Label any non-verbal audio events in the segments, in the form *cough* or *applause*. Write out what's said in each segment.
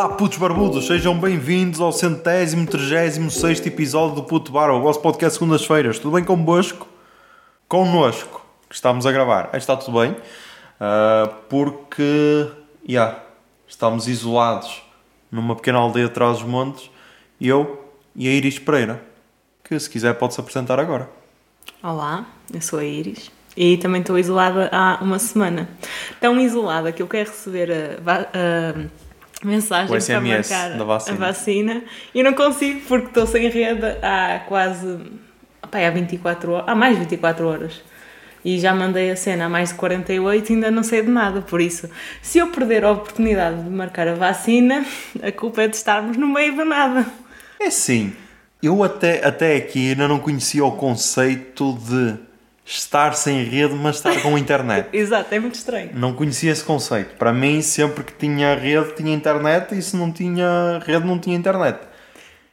Olá, putos barbudos, sejam bem-vindos ao centésimo, trigésimo sexto episódio do Puto Bar, o vosso podcast segundas-feiras. Tudo bem convosco? Connosco, que estamos a gravar. Está tudo bem, uh, porque, yeah, estamos isolados numa pequena aldeia atrás dos montes, eu e a Iris Pereira, que se quiser pode-se apresentar agora. Olá, eu sou a Iris. E também estou isolada há uma semana. Tão isolada que eu quero receber a, a mensagem O SMS para marcar vacina. a vacina e não consigo porque estou sem rede há quase opá, há 24 horas, há mais de 24 horas. E já mandei a cena há mais de 48 e ainda não sei de nada. Por isso, se eu perder a oportunidade de marcar a vacina, *laughs* a culpa é de estarmos no meio do nada. É sim, eu até, até aqui ainda não conhecia o conceito de estar sem rede, mas estar com internet. *laughs* Exato, é muito estranho. Não conhecia esse conceito. Para mim, sempre que tinha rede, tinha internet, e se não tinha rede, não tinha internet.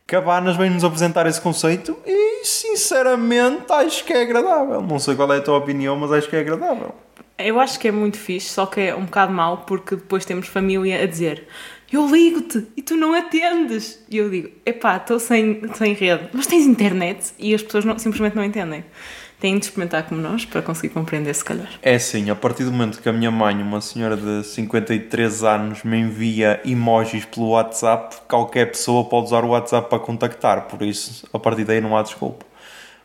Cabanas vem-nos apresentar esse conceito e, sinceramente, acho que é agradável. Não sei qual é a tua opinião, mas acho que é agradável. Eu acho que é muito fixe, só que é um bocado mau porque depois temos família a dizer eu ligo-te e tu não atendes. E eu digo, epá, estou sem, sem rede, mas tens internet? E as pessoas não- simplesmente não entendem. Têm de experimentar como nós para conseguir compreender, se calhar. É assim, a partir do momento que a minha mãe, uma senhora de 53 anos, me envia emojis pelo WhatsApp, qualquer pessoa pode usar o WhatsApp para contactar. Por isso, a partir daí não há desculpa.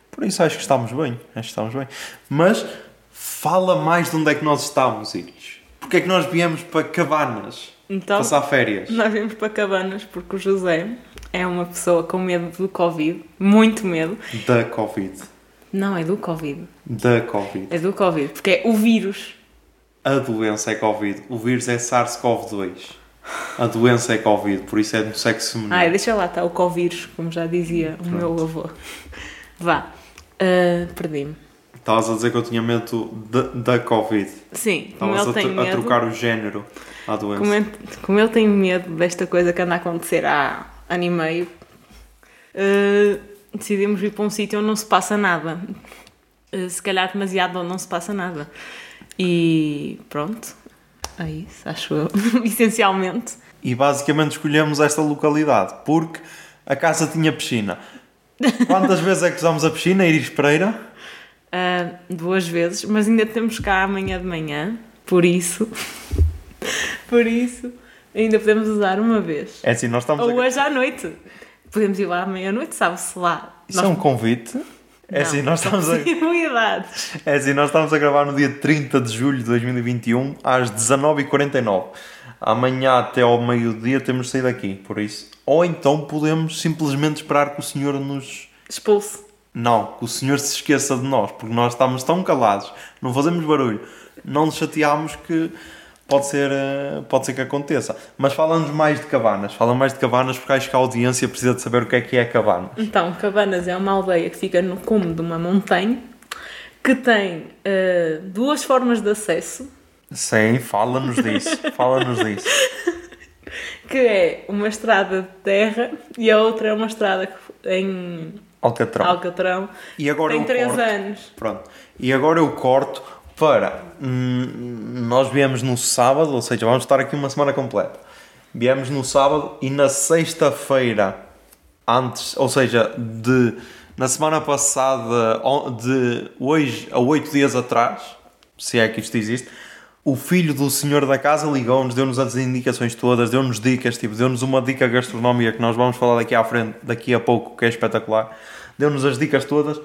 Por isso acho que estamos bem. Acho que estamos bem. Mas fala mais de onde é que nós estamos, Iris. Porque é que nós viemos para Cabanas Então, passar férias? nós vimos para Cabanas porque o José é uma pessoa com medo do Covid, muito medo. Da Covid. Não, é do Covid. Da Covid. É do Covid, porque é o vírus. A doença é Covid. O vírus é SARS-CoV-2. A doença é Covid, por isso é do sexo feminino. Ai, deixa lá, está o Covid, como já dizia o meu avô. Vá, Ah, perdi-me. Estavas a dizer que eu tinha medo da, da Covid. Sim, Estavas a, tro- a medo. trocar o género à doença. Como, ele- como ele tem medo desta coisa que anda a acontecer há ano e meio, eh, decidimos ir para um sítio onde não se passa nada. Eh, se calhar demasiado onde não se passa nada. E pronto, é isso, acho eu, *laughs* essencialmente. E basicamente escolhemos esta localidade porque a casa tinha piscina. Quantas *laughs* vezes é que usámos a piscina, Iris Pereira? Ah, duas vezes, mas ainda temos cá amanhã de manhã, por isso, *laughs* por isso, ainda podemos usar uma vez. É assim, nós estamos Ou a... hoje à noite. Podemos ir lá à meia-noite, sabe-se lá. Isso é um convite? É assim, nós estamos a... *laughs* É assim, nós estamos a gravar no dia 30 de julho de 2021 às 19h49. Amanhã até ao meio-dia temos de sair daqui, por isso. Ou então podemos simplesmente esperar que o senhor nos... Expulso. Não, que o senhor se esqueça de nós, porque nós estamos tão calados, não fazemos barulho, não nos chateamos que pode ser, eh, pode ser que aconteça. Mas fala-nos mais de cabanas, fala mais de cabanas porque acho que a audiência precisa de saber o que é que é cabana. Então, Cabanas é uma aldeia que fica no cume de uma montanha que tem ah, duas formas de acesso, Sim, fala-nos disso, *laughs* fala-nos disso. que é uma estrada de terra e a outra é uma estrada em Alcatrão. Alcatrão. E agora tem eu três corto. anos. Pronto. E agora eu corto para. hum, nós viemos no sábado, ou seja, vamos estar aqui uma semana completa. Viemos no sábado e na sexta-feira, antes, ou seja, de. Na semana passada, de hoje a oito dias atrás, se é que isto existe, o filho do senhor da casa ligou-nos, deu-nos as indicações todas, deu-nos dicas, tipo, deu-nos uma dica gastronómica que nós vamos falar daqui à frente, daqui a pouco, que é espetacular. Deu-nos as dicas todas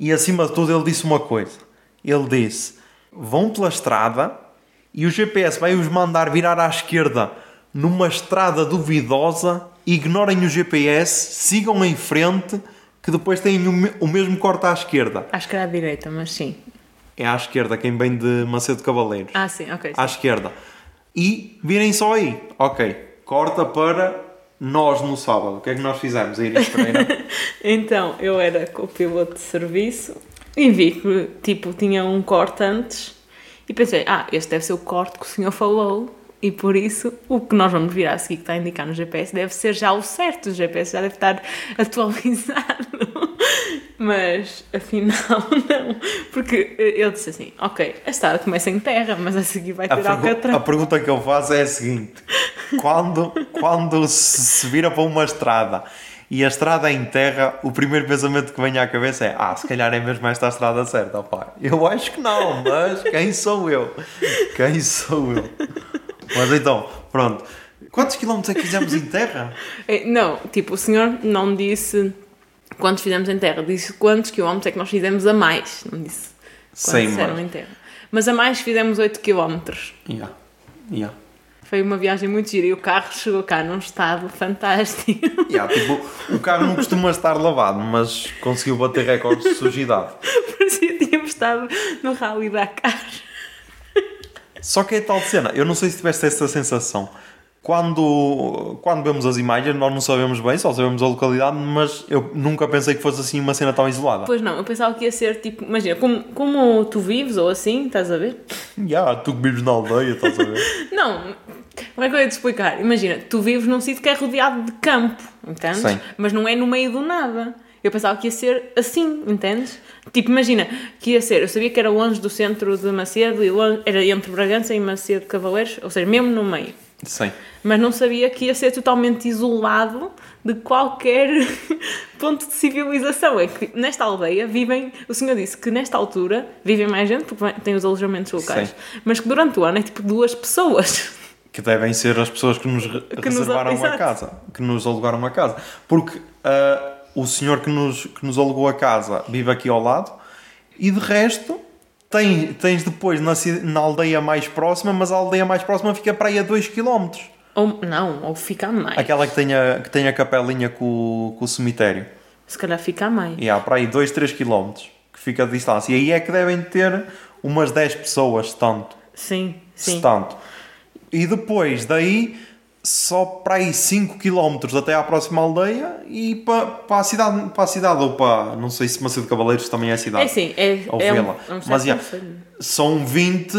e acima de tudo ele disse uma coisa. Ele disse: vão pela estrada e o GPS vai os mandar virar à esquerda numa estrada duvidosa, ignorem o GPS, sigam em frente, que depois têm o, me- o mesmo corte à esquerda. Acho que era à direita, mas sim. É à esquerda, quem vem de Macedo Cavaleiros. Ah, sim, ok. À esquerda. E virem só aí. Ok. Corta para nós no sábado. O que é que nós fizemos? A Iris Pereira. *laughs* Então, eu era copiloto de serviço e vi que, tipo, tinha um corte antes e pensei, ah, este deve ser o corte que o senhor falou e por isso o que nós vamos vir a seguir que está a indicar no GPS deve ser já o certo, o GPS já deve estar *laughs* atualizado. *laughs* Mas, afinal, *laughs* não. Porque ele disse assim, ok, a estrada começa em terra, mas a seguir vai A, ter pergu- Alcatrão. a pergunta que eu faço é a seguinte: quando, quando se vira para uma estrada e a estrada é em terra, o primeiro pensamento que vem à cabeça é: ah, se calhar é mesmo esta a estrada certa, opá. Eu acho que não, mas quem sou eu? Quem sou eu? Mas então, pronto. Quantos quilómetros é que fizemos em terra? É, Não, tipo, o senhor não disse quantos fizemos em terra, disse quantos quilómetros é que nós fizemos a mais. Não disse Sem quantos eram mais. em terra. Mas a mais fizemos 8 quilómetros. Yeah. Yeah. Foi uma viagem muito gira e o carro chegou cá num estado fantástico. *laughs* Yeah, tipo, o carro não costuma estar lavado, mas conseguiu bater recordes de sujidade. Parecia que tínhamos estado no Rally Dakar. Só que é tal cena, eu não sei se tiveste essa sensação. Quando, quando vemos as imagens, nós não sabemos bem, só sabemos a localidade, mas eu nunca pensei que fosse assim uma cena tão isolada. Pois não, eu pensava que ia ser tipo, imagina, como, como tu vives ou assim, estás a ver? Yeah, tu que vives na aldeia, estás a ver? Não, como é que eu ia te explicar? Imagina, tu vives num sítio que é rodeado de campo, entendes? Sim. Mas não é no meio do nada. Eu pensava que ia ser assim, entendes? Tipo, imagina, que ia ser, eu sabia que era longe do centro de Macedo e longe, era entre Bragança e Macedo Cavaleiros, ou seja, mesmo no meio. Sim. Mas não sabia que ia ser totalmente isolado de qualquer *laughs* ponto de civilização. É que nesta aldeia vivem, o senhor disse que nesta altura vivem mais gente, porque tem os alojamentos locais, Sim. mas que durante o ano é tipo duas pessoas. *laughs* Que devem ser as pessoas que nos nos- reservaram a exato. casa, que nos alugaram a casa. Porque ah, o senhor que nos, que nos alugou a casa vive aqui ao lado e de resto tem, tens depois na, na aldeia mais próxima, mas a aldeia mais próxima fica para aí a 2 km. Ou não, ou fica a mais. Aquela que tem a, que tem a capelinha com, o- com o cemitério. Se calhar fica a mais. E há para aí 2, 3 km que fica de distância. E aí é que devem ter umas 10 pessoas, tanto. Sim, Se sim. tanto. E depois daí, só para aí 5 km até à próxima aldeia e para, para, a cidade, para a cidade ou para. Não sei se Macedo de Cavaleiros também é cidade. É sim, é, Ou é, um, vila. é um Mas, já. São 20,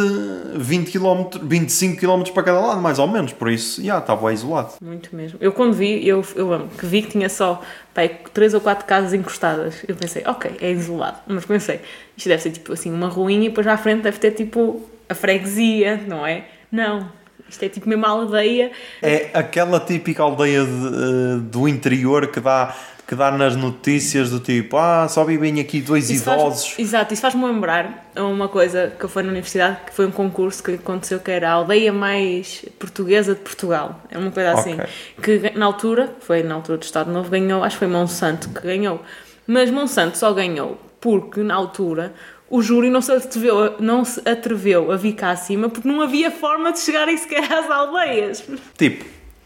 20 km, 25 km para cada lado, mais ou menos. Por isso, já, estava isolado. Muito mesmo. Eu quando vi, eu, eu amo, que vi que tinha só pai, três ou quatro casas encostadas. Eu pensei, ok, é isolado. Mas pensei, isto deve ser tipo assim, uma ruinha e depois à frente deve ter tipo a freguesia, não é? Não. Isto é tipo mesmo a aldeia. É aquela típica aldeia de, eh, do interior que dá, que dá nas notícias do tipo, ah, só vivem aqui dois Isso faz- idosos. exato, isso faz-me lembrar uma coisa que eu fui na universidade, que foi um concurso que aconteceu que era a aldeia mais portuguesa de Portugal. É uma coisa assim. Ok. Que na altura, foi na altura do Estado Novo, ganhou, acho que foi Monsanto que ganhou. Mas Monsanto só ganhou porque na altura o júri não se atreveu, não se atreveu a vir cá acima porque não havia forma de chegarem sequer às aldeias. Tipo,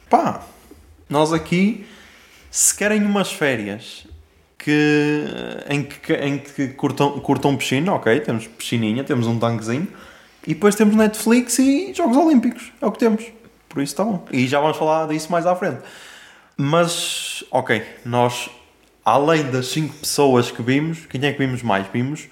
pá, nós aqui, se querem umas férias que, em que, em que curtam, curtam piscina, ok, temos piscininha, temos um tanquezinho, e depois temos Netflix e Jogos Olímpicos, é o que temos. Por isso está bom. E já vamos falar disso mais à frente. Mas, ok, nós, além das 5 pessoas que vimos, quem é que vimos mais? Vimos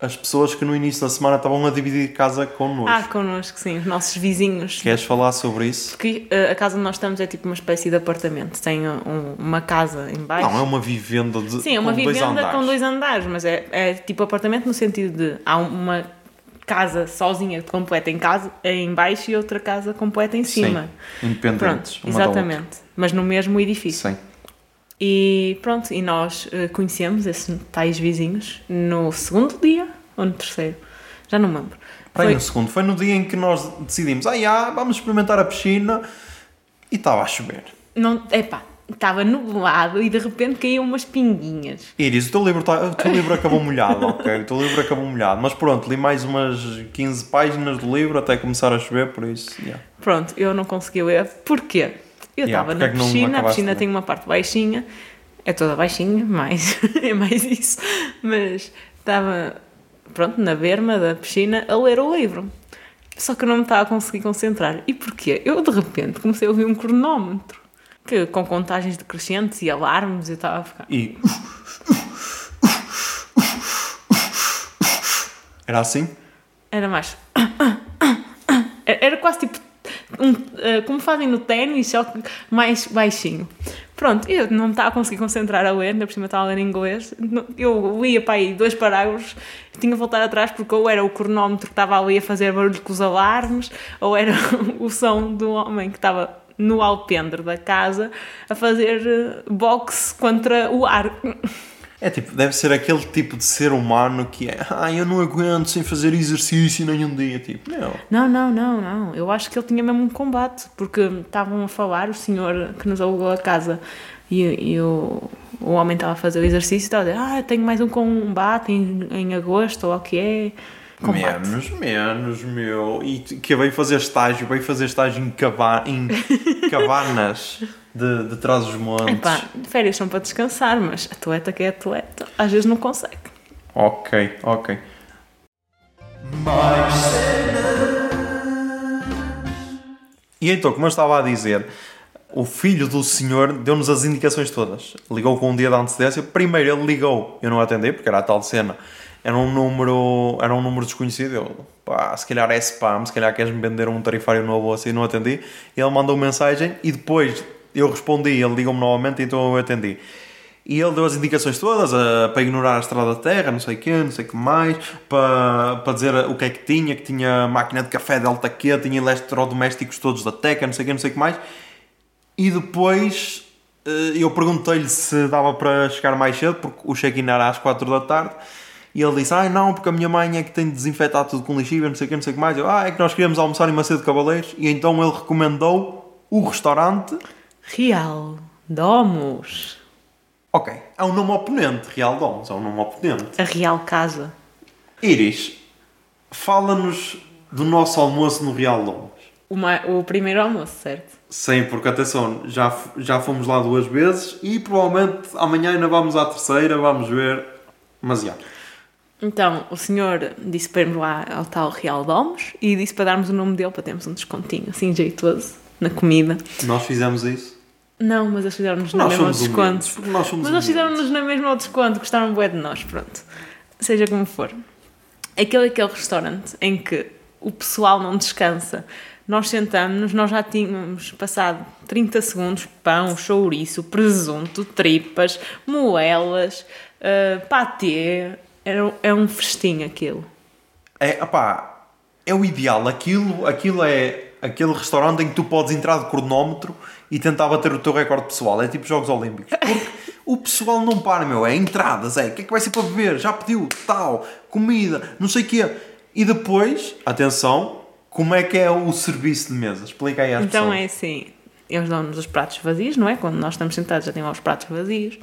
as pessoas que no início da semana estavam a dividir casa connosco. Ah, connosco, sim, os nossos vizinhos. Queres falar sobre isso? Porque uh, a casa onde nós estamos é tipo uma espécie de apartamento. Tem um- uma casa em baixo. Não, é uma vivenda de Sim, é uma dois vivenda andares. com dois andares, mas é, é tipo apartamento no sentido de há uma casa sozinha completa em casa em baixo e outra casa completa em cima. Sim, independentes. Pronto, exatamente. Mas no mesmo edifício. Sim. E pronto, e nós eh, conhecemos esses tais vizinhos no segundo dia ou no terceiro, já não me lembro. Foi no segundo. Foi no dia em que nós decidimos, ah, já, vamos experimentar a piscina e estava a chover. não, epá, estava nublado e de repente caíam umas pinguinhas. Iris, o teu livro, tá, o teu livro acabou molhado, *laughs* ok? O teu livro acabou molhado. Mas pronto, li mais umas 15 páginas do livro até começar a chover, por isso, yeah. Pronto, eu não consegui ler. Porquê? Eu Yeah, estava na é não piscina, a piscina tem uma parte baixinha, é toda baixinha, *laughs* mais, é mais isso. Mas estava, pronto, na berma da piscina a ler o livro. Só que eu não me estava a conseguir concentrar. E porquê? Eu de repente comecei a ouvir um cronómetro. Que, com contagens decrescentes e alarmes, eu estava a ficar. E. Era assim? Era mais. *coughs* Era quase tipo. Um, eh, como fazem no ténis, só que mais baixinho. Pronto, eu não estava a conseguir concentrar a ler, ainda por cima estava a ler em inglês. Eu lia para aí dois parágrafos, tinha que voltar atrás porque ou era o cronómetro que estava ali a fazer barulho com os alarmes, ou era *laughs* o som do homem que estava no alpendre da casa a fazer eh, boxe contra o ar. É tipo, deve ser aquele tipo de ser humano que é, ah, eu não aguento sem fazer exercício nenhum dia. Tipo, não. Não, não, não, não. Eu acho que ele tinha mesmo um combate, porque estavam a falar, o senhor que nos alugou a casa e, e o, o homem estava a fazer o exercício e estava a dizer, ah, tenho mais um combate em, em agosto, ou o que é. Combate. Menos, menos, meu. E que veio fazer estágio, veio fazer estágio em, cava em *laughs* cabanas de, de trás dos montes. Epá, férias são para descansar, mas atleta que é atleta, às vezes não consegue. Ok, ok. E então, como eu estava a dizer, o filho do senhor deu-nos as indicações todas. Ligou com um dia de antecedência. Primeiro ele ligou, eu não atendi, porque era a tal cena. Era um número, era um número desconhecido. Eu, pá, se calhar é spam, se calhar queres-me vender um tarifário novo assim, não atendi. Ele mandou mensagem e depois eu respondi, ele ligou-me novamente, então eu atendi. E ele deu as indicações todas para ignorar a estrada da terra, não sei o quê, não sei o que mais, para, para dizer o que é que tinha, que tinha máquina de café Delta Q, tinha eletrodomésticos todos da Teca, não sei o quê, não sei o que mais. E depois uh, eu perguntei-lhe se dava para chegar mais cedo, porque o check-in era às 4 da tarde. E ele disse, ai não, porque a minha mãe é que tem de desinfetar tudo com lixívia, não sei o que, não sei o que mais. Eu, ah, é que nós queríamos almoçar em Macedo de Cavaleiros. E então ele recomendou o restaurante... Real Domus. Ok, é um nome oponente, Real Domus, é um nome oponente. A Real Casa. Iris, fala-nos do nosso almoço no Real Domus. O, ma- o primeiro almoço, certo? Sim, porque atenção, já, já fomos lá duas vezes e provavelmente amanhã ainda vamos à terceira, vamos ver. Mas já. Então, o senhor disse para irmos lá ao tal Real Domus e disse para darmos o nome dele para termos um descontinho, assim jeitoso, na comida. Nós fizemos isso. Não, mas eles fizeram-nos na mesma desconto. porque Nós somos Mas eles fizeram-nos na mesma desconto, gostaram bué de nós, pronto. Seja como for. Aquele é aquele restaurante em que o pessoal não descansa. Nós sentamos-nos, nós já tínhamos passado 30 segundos, pão, chouriço, presunto, tripas, moelas, uh, patê. Era, é um festim aquilo. É, opá, é o ideal. Aquilo, aquilo é aquele restaurante em que tu podes entrar de cronómetro e tentar bater o teu recorde pessoal. É tipo Jogos Olímpicos. Porque o pessoal não para, meu. É entradas, é. O que é que vai ser para beber? Já pediu? Tal. Comida. Não sei o quê. E depois, atenção, como é que é o serviço de mesa? Explica aí às Então pessoas. é assim, eles dão-nos os pratos vazios, não é? Quando nós estamos sentados já têm lá os pratos vazios,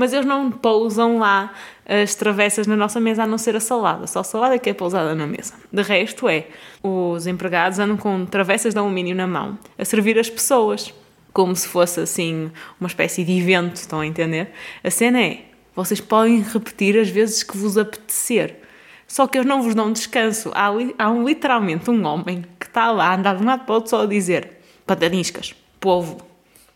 mas eles não pousam lá as travessas na nossa mesa a não ser a salada. Só a salada que é pousada na mesa. De resto é, os empregados andam com travessas de alumínio na mão a servir as pessoas, como se fosse assim uma espécie de evento, estão a entender? A cena é, vocês podem repetir as vezes que vos apetecer. Só que eles não vos dão descanso. Há, há um, literalmente um homem que está lá a andar de um lado para o outro só a dizer pataniscas, polvo,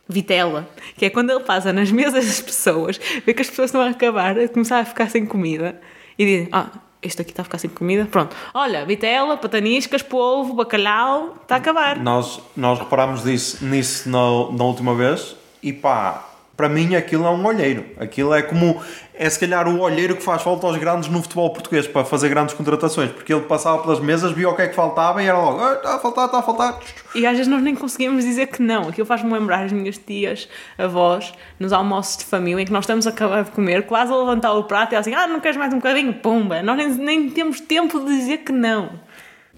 vitela. Que é quando ele passa nas mesas das pessoas, vê que as pessoas estão a acabar, a começar a ficar sem comida e diz: Ah, este aqui está a ficar sem comida. Pronto. Olha, vitela, pataniscas, polvo, bacalhau, está a acabar. Nós, nós reparámos disso, nisso na, na última vez e pá, para mim aquilo é um olheiro. Aquilo é como. É se calhar o olheiro que faz falta aos grandes no futebol português para fazer grandes contratações, porque ele passava pelas mesas, via o que é que faltava e era logo: "Ah, está a faltar, está a faltar. E às vezes nós nem conseguimos dizer que não. Aquilo faz-me lembrar as minhas tias, avós, nos almoços de família, em que nós estamos a acabar de comer, quase a levantar o prato e ela assim, ah, não queres mais um bocadinho? Pumba! Nós nem, nem temos tempo de dizer que não.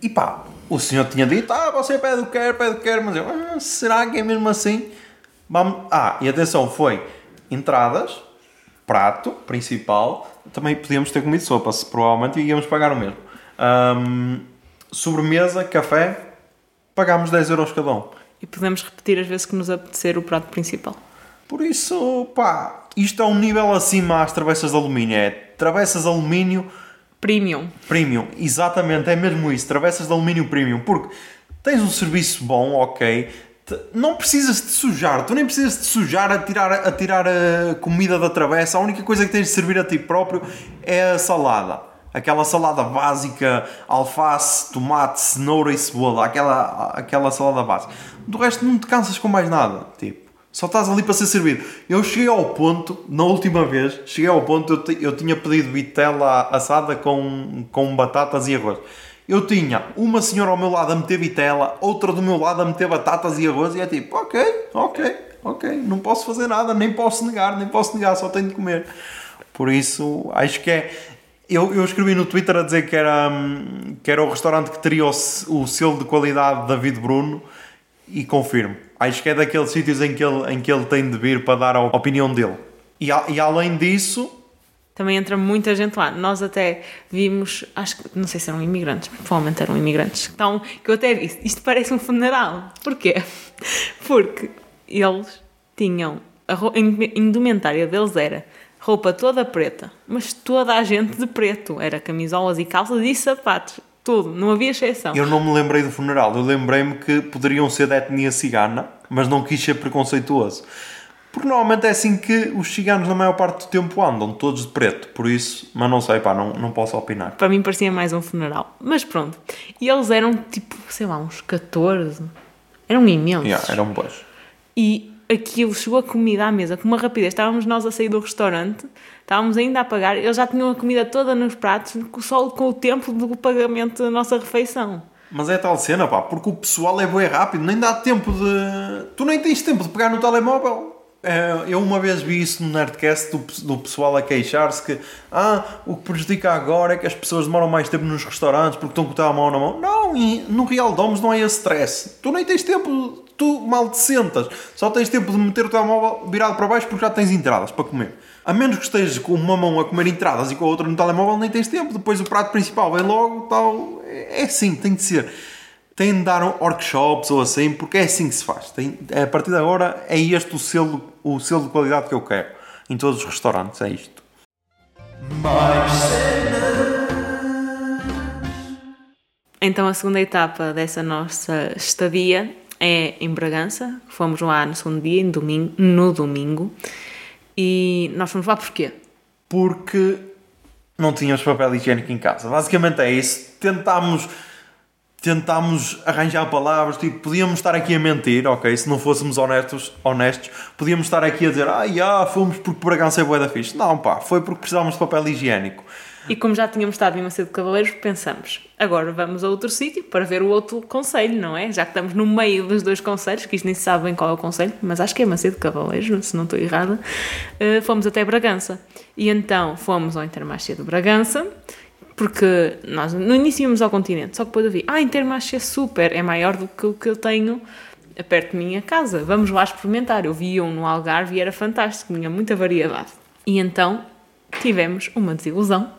E pá, o senhor tinha dito: ah, você pede o que quer, pede o que quer, mas eu, "Ah, será que é mesmo assim? Vamos... Ah, e atenção, foi entradas, prato principal, também podíamos ter comido sopa, se provavelmente íamos pagar o mesmo. Ahm, sobremesa, café, pagámos 10 euros cada um. E podemos repetir as vezes que nos apetecer o prato principal. Por isso, pá, isto é um nível acima às travessas de alumínio. É travessas de alumínio Premium. Premium, exatamente, é mesmo isso, travessas de alumínio premium, porque tens um serviço bom, ok, não precisas de sujar, tu nem precisas de sujar a tirar, a tirar a comida da travessa, a única coisa que tens de servir a ti próprio é a salada. Aquela salada básica, alface, tomate, cenoura e cebola, aquela, aquela salada básica. Do resto não te cansas com mais nada, tipo. Só estás ali para ser servido. Eu cheguei ao ponto, na última vez, cheguei ao ponto, eu, eu tinha pedido vitela assada com, com batatas e arroz. Eu tinha uma senhora ao meu lado a meter vitela, outra do meu lado a meter batatas e arroz, e é tipo, ok, ok, ok, não posso fazer nada, nem posso negar, nem posso negar, só tenho de comer. Por isso, acho que é. Eu, eu escrevi no Twitter a dizer que era, hum, que era o restaurante que teria o, o selo de qualidade de David Bruno e confirmo. Acho que é daqueles sítios em que ele, em que ele tem de vir para dar a opinião dele. E, a- e além disso, Também entra muita gente lá. Nós até vimos, acho que, não sei se eram imigrantes, provavelmente eram imigrantes. Então, que eu até disse, isto parece um funeral. Porquê? *laughs* Porque eles tinham, a indumentária deles era roupa toda preta, mas toda a gente de preto. Era camisolas e calças e sapatos. Tudo, não havia exceção. eu não me lembrei do funeral. Eu lembrei-me que poderiam ser da etnia cigana, mas não quis ser preconceituoso. Porque normalmente é assim que os ciganos, na maior parte do tempo, andam, todos de preto. Por isso, mas não sei, pá, não, não posso opinar. Para mim parecia mais um funeral. Mas pronto. E eles eram tipo, sei lá, uns 14. Eram imensos. Yeah, eram boas. E aquilo chegou a comida à mesa com uma rapidez. Estávamos nós a sair do restaurante, estávamos ainda a pagar, eles já tinham a comida toda nos pratos, só com o tempo do pagamento da nossa refeição. Mas é tal cena, pá, porque o pessoal é bem rápido, nem dá tempo de. Tu nem tens tempo de pegar no telemóvel. É, Eu uma vez vi isso no Nerdcast do, do pessoal a queixar-se que ah, o que prejudica agora é que as pessoas demoram mais tempo nos restaurantes porque estão com o telemóvel na mão. Não, no Real Domes não há esse stress. Tu nem tens tempo, tu mal te sentas. Só tens tempo de meter o telemóvel virado para baixo porque já tens entradas para comer. A menos que estejas com uma mão a comer entradas e com a outra no telemóvel, nem tens tempo. Depois o prato principal vem logo, tal. É assim, tem de ser. Tem de dar workshops ou assim, porque é assim que se faz. Tem, a partir de agora é este o selo, o selo de qualidade que eu quero. Em todos os restaurantes, é isto. Então a segunda etapa dessa nossa estadia é em Bragança. Fomos lá no segundo dia, em domingo, no domingo. E nós fomos lá porquê? Porque não tínhamos papel higiênico em casa. Basicamente é isso. Tentámos, tentámos arranjar palavras, tipo, podíamos estar aqui a mentir, ok? Se não fôssemos honestos, honestos podíamos estar aqui a dizer, ah, fomos porque Bragança é bué da fixe. Não, pá, foi porque precisávamos de papel higiênico. E como já tínhamos estado em Macedo de Cavaleiros, pensamos, agora vamos a outro sítio para ver o outro conselho, não é? Já que estamos no meio dos dois conselhos, que isto nem se sabe bem qual é o conselho, mas acho que é Macedo de Cavaleiros, se não estou errada, eh, fomos até Bragança. E então fomos ao Intermarché de Bragança, porque nós no início íamos ao continente, só que depois eu vi, ah, Intermarché super, é maior do que o que eu tenho perto de minha casa, vamos lá experimentar. Eu vi um no Algarve e era fantástico, tinha muita variedade. E então tivemos uma desilusão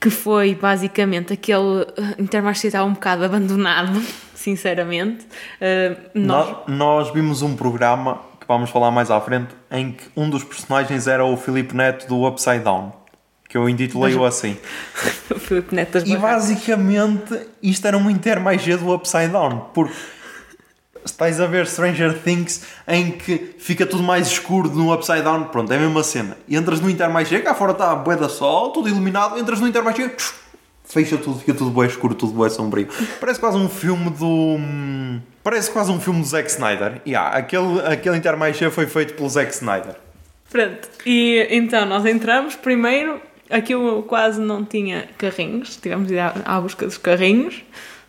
que foi basicamente aquele uh, Intermarché estava um bocado abandonado, *laughs* sinceramente. Uh, nós, Nós, nós vimos um programa que vamos falar mais à frente em que um dos personagens era o Filipe Neto do Upside Down. Que eu intitulei-o assim. *laughs* E Barracas. basicamente isto era um intermagia do Upside Down, porque estás a ver Stranger Things em que fica tudo mais escuro no Upside Down, pronto, é a mesma cena. E entras no intermagia, cá fora está a bué da sol, tudo iluminado, entras no intermagia, fecha tudo, fica tudo bué escuro, tudo bué sombrio. Parece quase um filme do... hum, Parece quase um filme do Zack Snyder. Yeah, aquele, aquele intermagia foi feito pelo Zack Snyder. Pronto. E então nós entramos primeiro, aquilo quase não tinha carrinhos, tivemos de ir à, à busca dos carrinhos.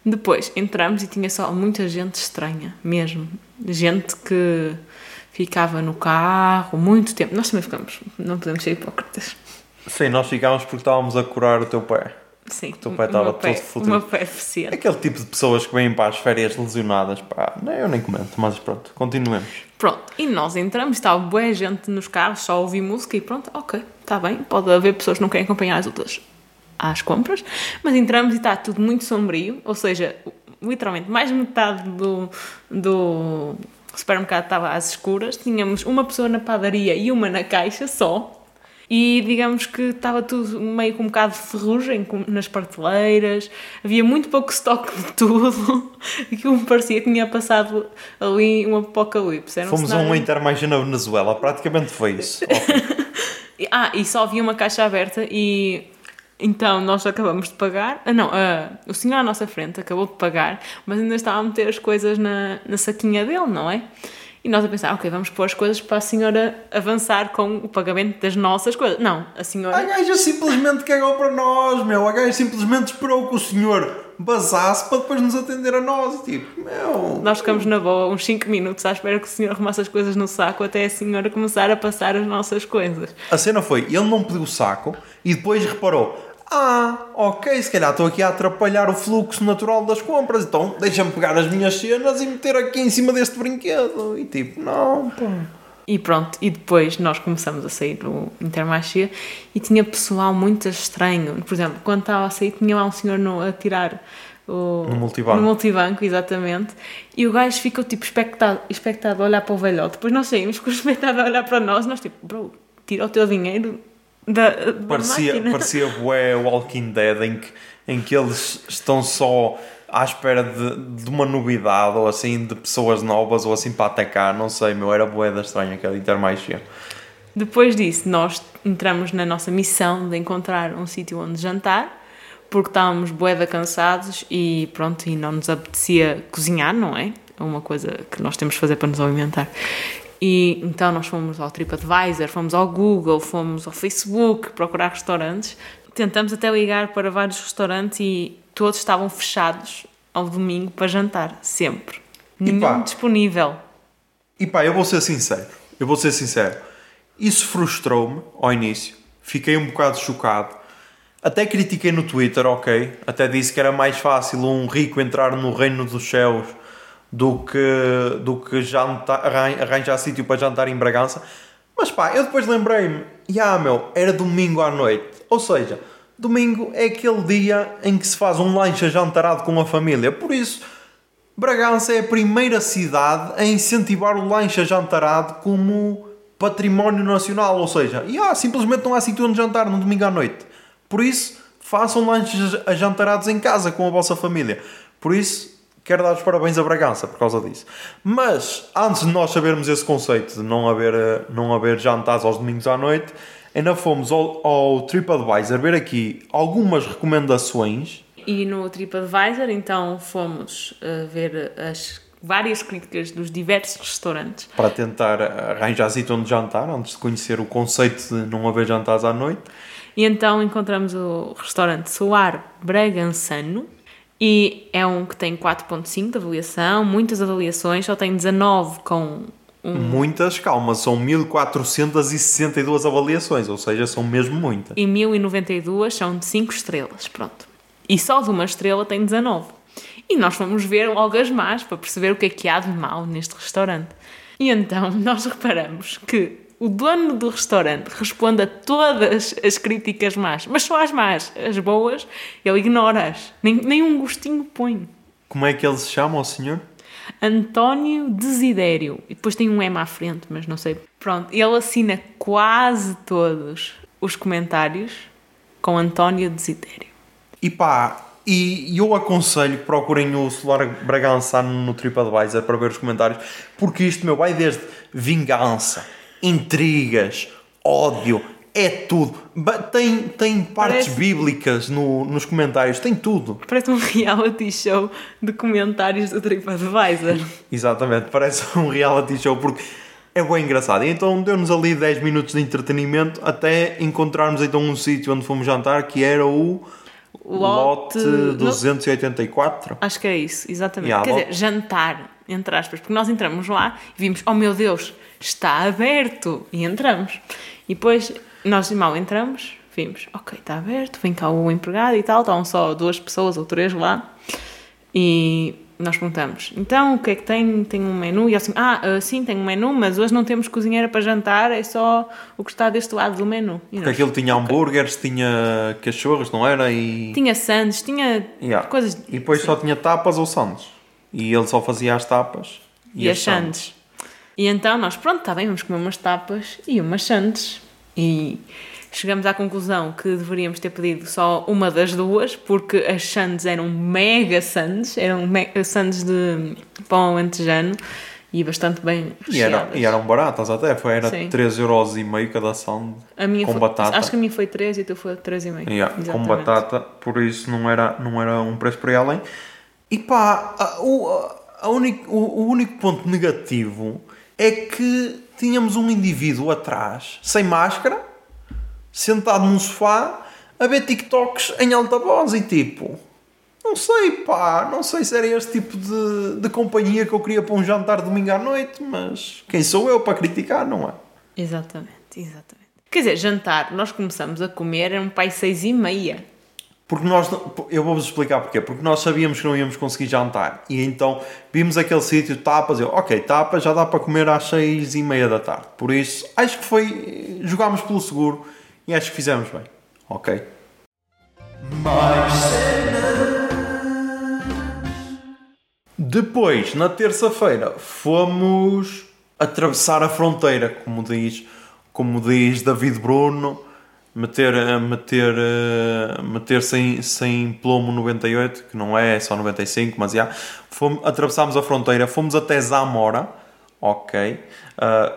Depois entramos e tinha só muita gente estranha, mesmo. Gente que ficava no carro muito tempo. Nós também ficamos, não podemos ser hipócritas. Sim, nós ficámos porque estávamos a curar o teu pé. Sim, teu pé o estava meu pé- todo fodido. Meu pé deficiente. Aquele tipo de pessoas que vêm para as férias lesionadas, pá, não, eu nem comento, mas pronto, continuemos. Pronto, e nós entramos, estava boa gente nos carros, só ouvi música e pronto, ok, está bem. Pode haver pessoas que não querem acompanhar as outras às compras, mas entramos e está tudo muito sombrio, ou seja, literalmente mais de metade do, do supermercado estava às escuras, tínhamos uma pessoa na padaria e uma na caixa só. E digamos que estava tudo meio com um bocado de ferrugem nas prateleiras, havia muito pouco estoque de tudo. *laughs* Aquilo me parecia que tinha passado ali um apocalipse. Era um Fomos a cenário- uma intermargem na Venezuela, praticamente foi isso. *laughs* Ah, e só havia uma caixa aberta e então nós acabamos de pagar. Ah, não, ah, o senhor à nossa frente acabou de pagar, mas ainda estava a meter as coisas na, na saquinha dele, não é? E nós a pensar, ok, vamos pôr as coisas para a senhora avançar com o pagamento das nossas coisas. Não, a senhora. A gaja simplesmente cagou para nós, meu. A gaja simplesmente esperou que o senhor basasse para depois nos atender a nós. Tipo, meu. Nós ficamos na boa uns 5 minutos à espera que o senhor arrumasse as coisas no saco até a senhora começar a passar as nossas coisas. A cena foi, ele não pediu o saco e depois reparou. Ah, ok, se calhar estou aqui a atrapalhar o fluxo natural das compras, então deixa-me pegar as minhas cenas e meter aqui em cima deste brinquedo. E tipo, não, pá. E pronto, e depois nós começamos a sair do Intermarché e tinha pessoal muito estranho. Por exemplo, quando estava a sair, tinha lá um senhor no, a tirar o, No multibanco. no multibanco, exatamente. E o gajo ficou tipo expectado, expectado a olhar para o velhote. Depois nós saímos, ficou expectado a olhar para nós. Nós tipo, bro, tira o teu dinheiro da, da Parecia, máquina. parecia bué Walking Dead em que, em que eles estão só à espera de, de uma novidade ou assim, de pessoas novas ou assim para atacar, não sei, meu, era bué da estranha aquela Intermarché. Depois disso, nós entramos na nossa missão de encontrar um sítio onde jantar, porque estávamos boeda cansados e pronto, e não nos apetecia cozinhar, não é? É uma coisa que nós temos de fazer para nos alimentar. E então nós fomos ao TripAdvisor, fomos ao Google, fomos ao Facebook procurar restaurantes. Tentamos até ligar para vários restaurantes e todos estavam fechados ao domingo para jantar, sempre. Nenhum disponível. E pá, eu vou ser sincero, eu vou ser sincero, isso frustrou-me ao início, fiquei um bocado chocado. Até critiquei no Twitter, ok. Até disse que era mais fácil um rico entrar no reino dos céus do que, do que jantar, arran- arranjar sítio para jantar em Bragança. Mas pá, eu depois lembrei-me, ah meu, era domingo à noite. Ou seja, domingo é aquele dia em que se faz um lanche jantarado com a família. Por isso, Bragança é a primeira cidade a incentivar o lanche jantarado como património nacional. Ou seja, e, ah, simplesmente não há sítio onde jantar no domingo à noite. Por isso, façam lanches jantarados em casa com a vossa família. Por isso, quero dar os parabéns a Bragança por causa disso. Mas, antes de nós sabermos esse conceito de não haver, eh, não haver jantares aos domingos à noite, ainda fomos ao, ao TripAdvisor ver aqui algumas recomendações E no TripAdvisor, então, fomos uh, ver as várias críticas dos diversos restaurantes. para tentar arranjar sítio onde jantar, antes de conhecer o conceito de não haver jantares à noite. E então encontramos o restaurante Soar Bragançano. E é um que tem 4.5 de avaliação, muitas avaliações, só tem 19 com um Muitas, calma, são 1462 avaliações, ou seja, são mesmo muitas. e 1092 são de 5 estrelas, pronto. E só de uma estrela tem 19. E nós fomos ver logo as más para perceber o que é que há de mal neste restaurante. E então *laughs* nós reparamos que o dono do restaurante responde a todas as críticas más, mas só as más, as boas, ele ignora-as, nem, nem um gostinho põe. Como é que ele se chama, o senhor? António Desidério. E depois tem um M à frente, mas não sei. Pronto, ele assina quase todos os comentários com António Desidério. E pá, e eu aconselho que procurem o Solar Bragança no TripAdvisor para ver os comentários, porque isto, meu, vai desde vingança, intrigas, ódio, é tudo. Tem, tem partes Parece- bíblicas no, nos comentários, tem tudo. Parece um reality show de comentários do TripAdvisor. Exatamente, parece *laughs* um reality show porque é bem engraçado. E então deu-nos ali 10 minutos de entretenimento até encontrarmos então um sítio onde fomos jantar que era o Lote, no- 284. Acho que é isso, exatamente. Yeah, Quer lote- dizer, jantar, entre aspas, porque nós entramos lá e vimos, oh meu Deus, está aberto. E entramos. E depois nós mal entramos, vimos, ok, está aberto, vem cá o empregado e tal, estão só duas pessoas ou três lá. E nós perguntamos, então o que é que tem? Tem um menu? E assim, ah, ah, sim, tem um menu, mas hoje não temos cozinheira para jantar, é só o que está deste lado do menu. E Porque nós, aquilo tinha hambúrgueres, tinha cachorros, não era? E, Tinha sandes, tinha Yeah. coisas. e depois só tinha tapas ou sandes. E ele só fazia as tapas e, as sandes. E então nós, pronto, está bem, vamos comer umas tapas e umas sandes. E chegamos à conclusão que deveríamos ter pedido só uma das duas, porque as sandes eram mega sandes, eram sandes de pão alentejano e bastante bem E, era, recheadas. e eram baratas até, foi, era Sim. 3,5€ cada minha com foi- batata. Acho que a minha foi 3 e a tua foi 3,5. Yeah, com batata, por isso não era, não era um preço por aí além. E pá, a- a- a único, o, o único ponto negativo é que tínhamos um indivíduo atrás, sem máscara, sentado num sofá, a ver TikToks em alta voz e tipo. Não sei, pá, não sei se era este tipo de, de companhia que eu queria para um jantar domingo à noite, mas quem sou eu para criticar, não é? Exatamente, exatamente. Quer dizer, jantar, nós começamos a comer, era um pai seis e meia. Porque nós, eu vou-vos explicar porquê. Porque nós sabíamos que não íamos conseguir jantar. E então vimos aquele sítio, tapas, eu, ok, tapas, já dá para comer às seis e meia da tarde. Por isso, acho que foi, jogámos pelo seguro e acho que fizemos bem. Ok? Depois, na terça-feira, fomos atravessar a fronteira, como diz, como diz David Bruno, meter, eh, meter, eh, meter sem, sem plomo 98, que não é, é só 95, mas já. Fomos, atravessámos a fronteira, fomos até Zamora, ok. Ah,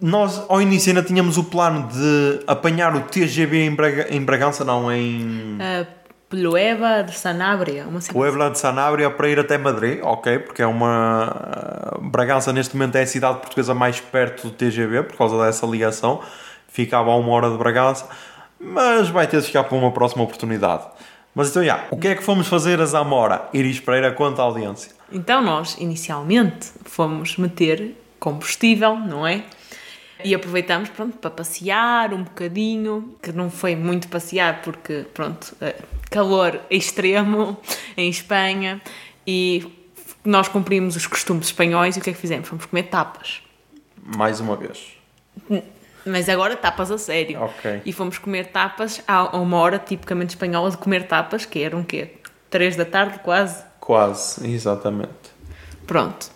nós, ao início, ainda tínhamos o plano de apanhar o TGB em, Braga, em Bragança, não, em... A Pelueva de Sanabria, uma. Puebla de Sanabria para ir até Madrid, ok, porque é uma. Bragança neste momento é a cidade portuguesa mais perto do TGV por causa dessa ligação, ficava a uma hora de Bragança, mas vai ter de ficar para uma próxima oportunidade. Mas então, já, o que é que fomos fazer a Zamora? Iris Pereira, quanto à audiência. Então nós, inicialmente, fomos meter combustível, não é? E aproveitamos, pronto, para passear um bocadinho, que não foi muito passear porque, pronto, eh, calor *laughs* extremo em Espanha e nós cumprimos os costumes espanhóis e o que é que fizemos? Fomos comer tapas. Mais uma vez. Mas agora tapas a sério. Ok. E fomos comer tapas a uma hora tipicamente espanhola de comer tapas, que eram o quê? Três da tarde quase. Quase, exatamente. Pronto.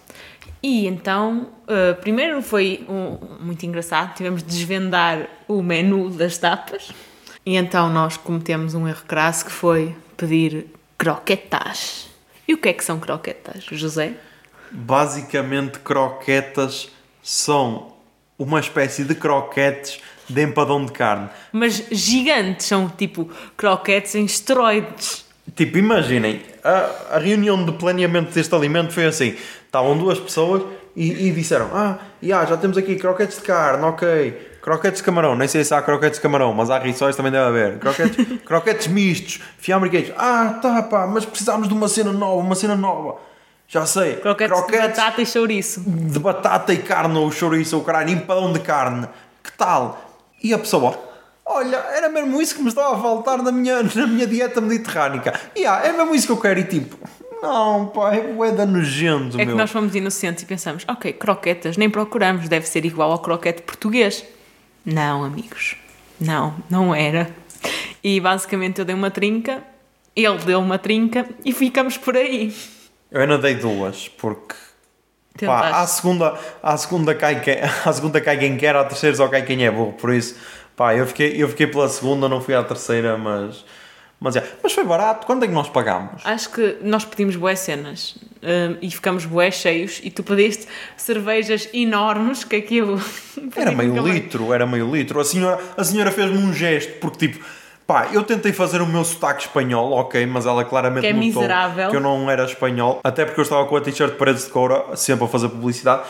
E então, uh, primeiro foi um- muito engraçado, tivemos de desvendar o menu das tapas. E então nós cometemos um erro crasso que foi pedir croquetas. E o que é que são croquetas, José? Basicamente, croquetas são uma espécie de croquetes de empadão de carne. Mas gigantes, são tipo croquetes em esteroides. Tipo, imaginem, a, a reunião de planeamento deste alimento foi assim: estavam duas pessoas e, e disseram: Ah, já, já temos aqui croquetes de carne, ok. Croquetes de camarão, nem sei se há croquetes de camarão, mas há rissóis também deve haver. Croquetes, *laughs* croquetes mistos, fiambre queijo. Ah, tá, pá, mas precisamos de uma cena nova, uma cena nova. Já sei. Croquetes, de batata e chouriço. de batata e carne, ou chouriço, ou caralho, empadão de carne. Que tal? E a pessoa, olha, era mesmo isso que me estava a faltar na minha, *laughs* na minha dieta mediterrânica. E ah, é mesmo isso que eu quero. E tipo, não, pá, é bué da nojento, É meu. que nós fomos inocentes e pensamos, ok, croquetas, nem procuramos, deve ser igual ao croquete português. Não, amigos, não, não era. E basicamente eu dei uma trinca, ele deu uma trinca e ficamos por aí. Eu ainda dei duas, porque... Pá, Tentaste. à segunda, à segunda cai quem, *laughs* à segunda cai quem quer, à terceira só cai quem é burro. Por isso, pá, eu fiquei, eu fiquei pela segunda, não fui à terceira, mas... Mas, é. mas foi barato. Quanto é que nós pagámos? Acho que nós pedimos boas cenas hum, e ficamos bué cheios e tu pediste cervejas enormes que aquilo... *laughs* Era Tipo, meio litro, era meio litro. A senhora, a senhora fez-me um gesto, porque tipo, pá, eu tentei fazer o meu sotaque espanhol, ok, mas ela claramente Que é notou miserável. que eu não era espanhol, até porque eu estava com a t-shirt de paredes de coura, sempre a fazer publicidade,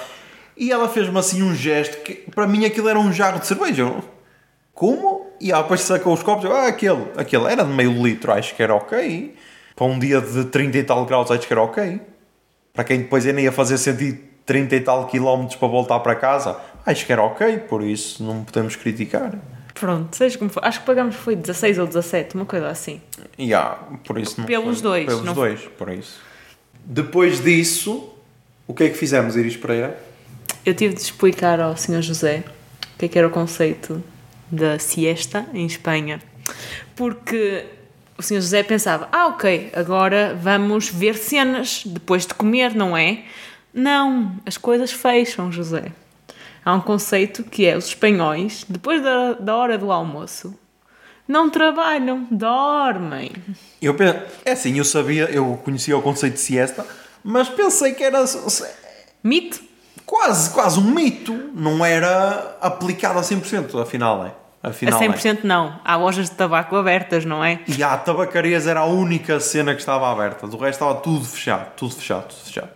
e ela fez-me assim um gesto que para mim aquilo era um jarro de cerveja. Eu, Como? E ela depois sacou os copos, eu, ah, aquele, aquele era de meio litro, acho que era ok. Para um dia de 30 e tal graus, acho que era ok. Para quem depois ainda ia fazer 130 e tal quilómetros para voltar para casa, acho que era ok, por isso não podemos criticar. Pronto, seja como for. Acho que pagamos foi 16 ou 17, uma coisa assim. E há, por isso não Pelos foi- dois, Pelos não dois, por isso. Depois disso, o que é que fizemos, Iris Pereira? Eu tive de explicar ao Sr. José o que é que era o conceito da siesta em Espanha. Porque o Sr. José pensava: ah, ok, agora vamos ver cenas depois de comer, não é? Não, as coisas fecham, José. Há um conceito que é os espanhóis, depois da, da hora do almoço, não trabalham, dormem. Eu penso, é assim, eu sabia, eu conhecia o conceito de siesta, mas pensei que era Mito? quase, quase um mito. Não era aplicado a 100%, afinal é. A Afinal é. 100% não. Há lojas de tabaco abertas, não é? E a tabacarias era a única cena que estava aberta. Do resto estava tudo fechado, tudo fechado, tudo fechado.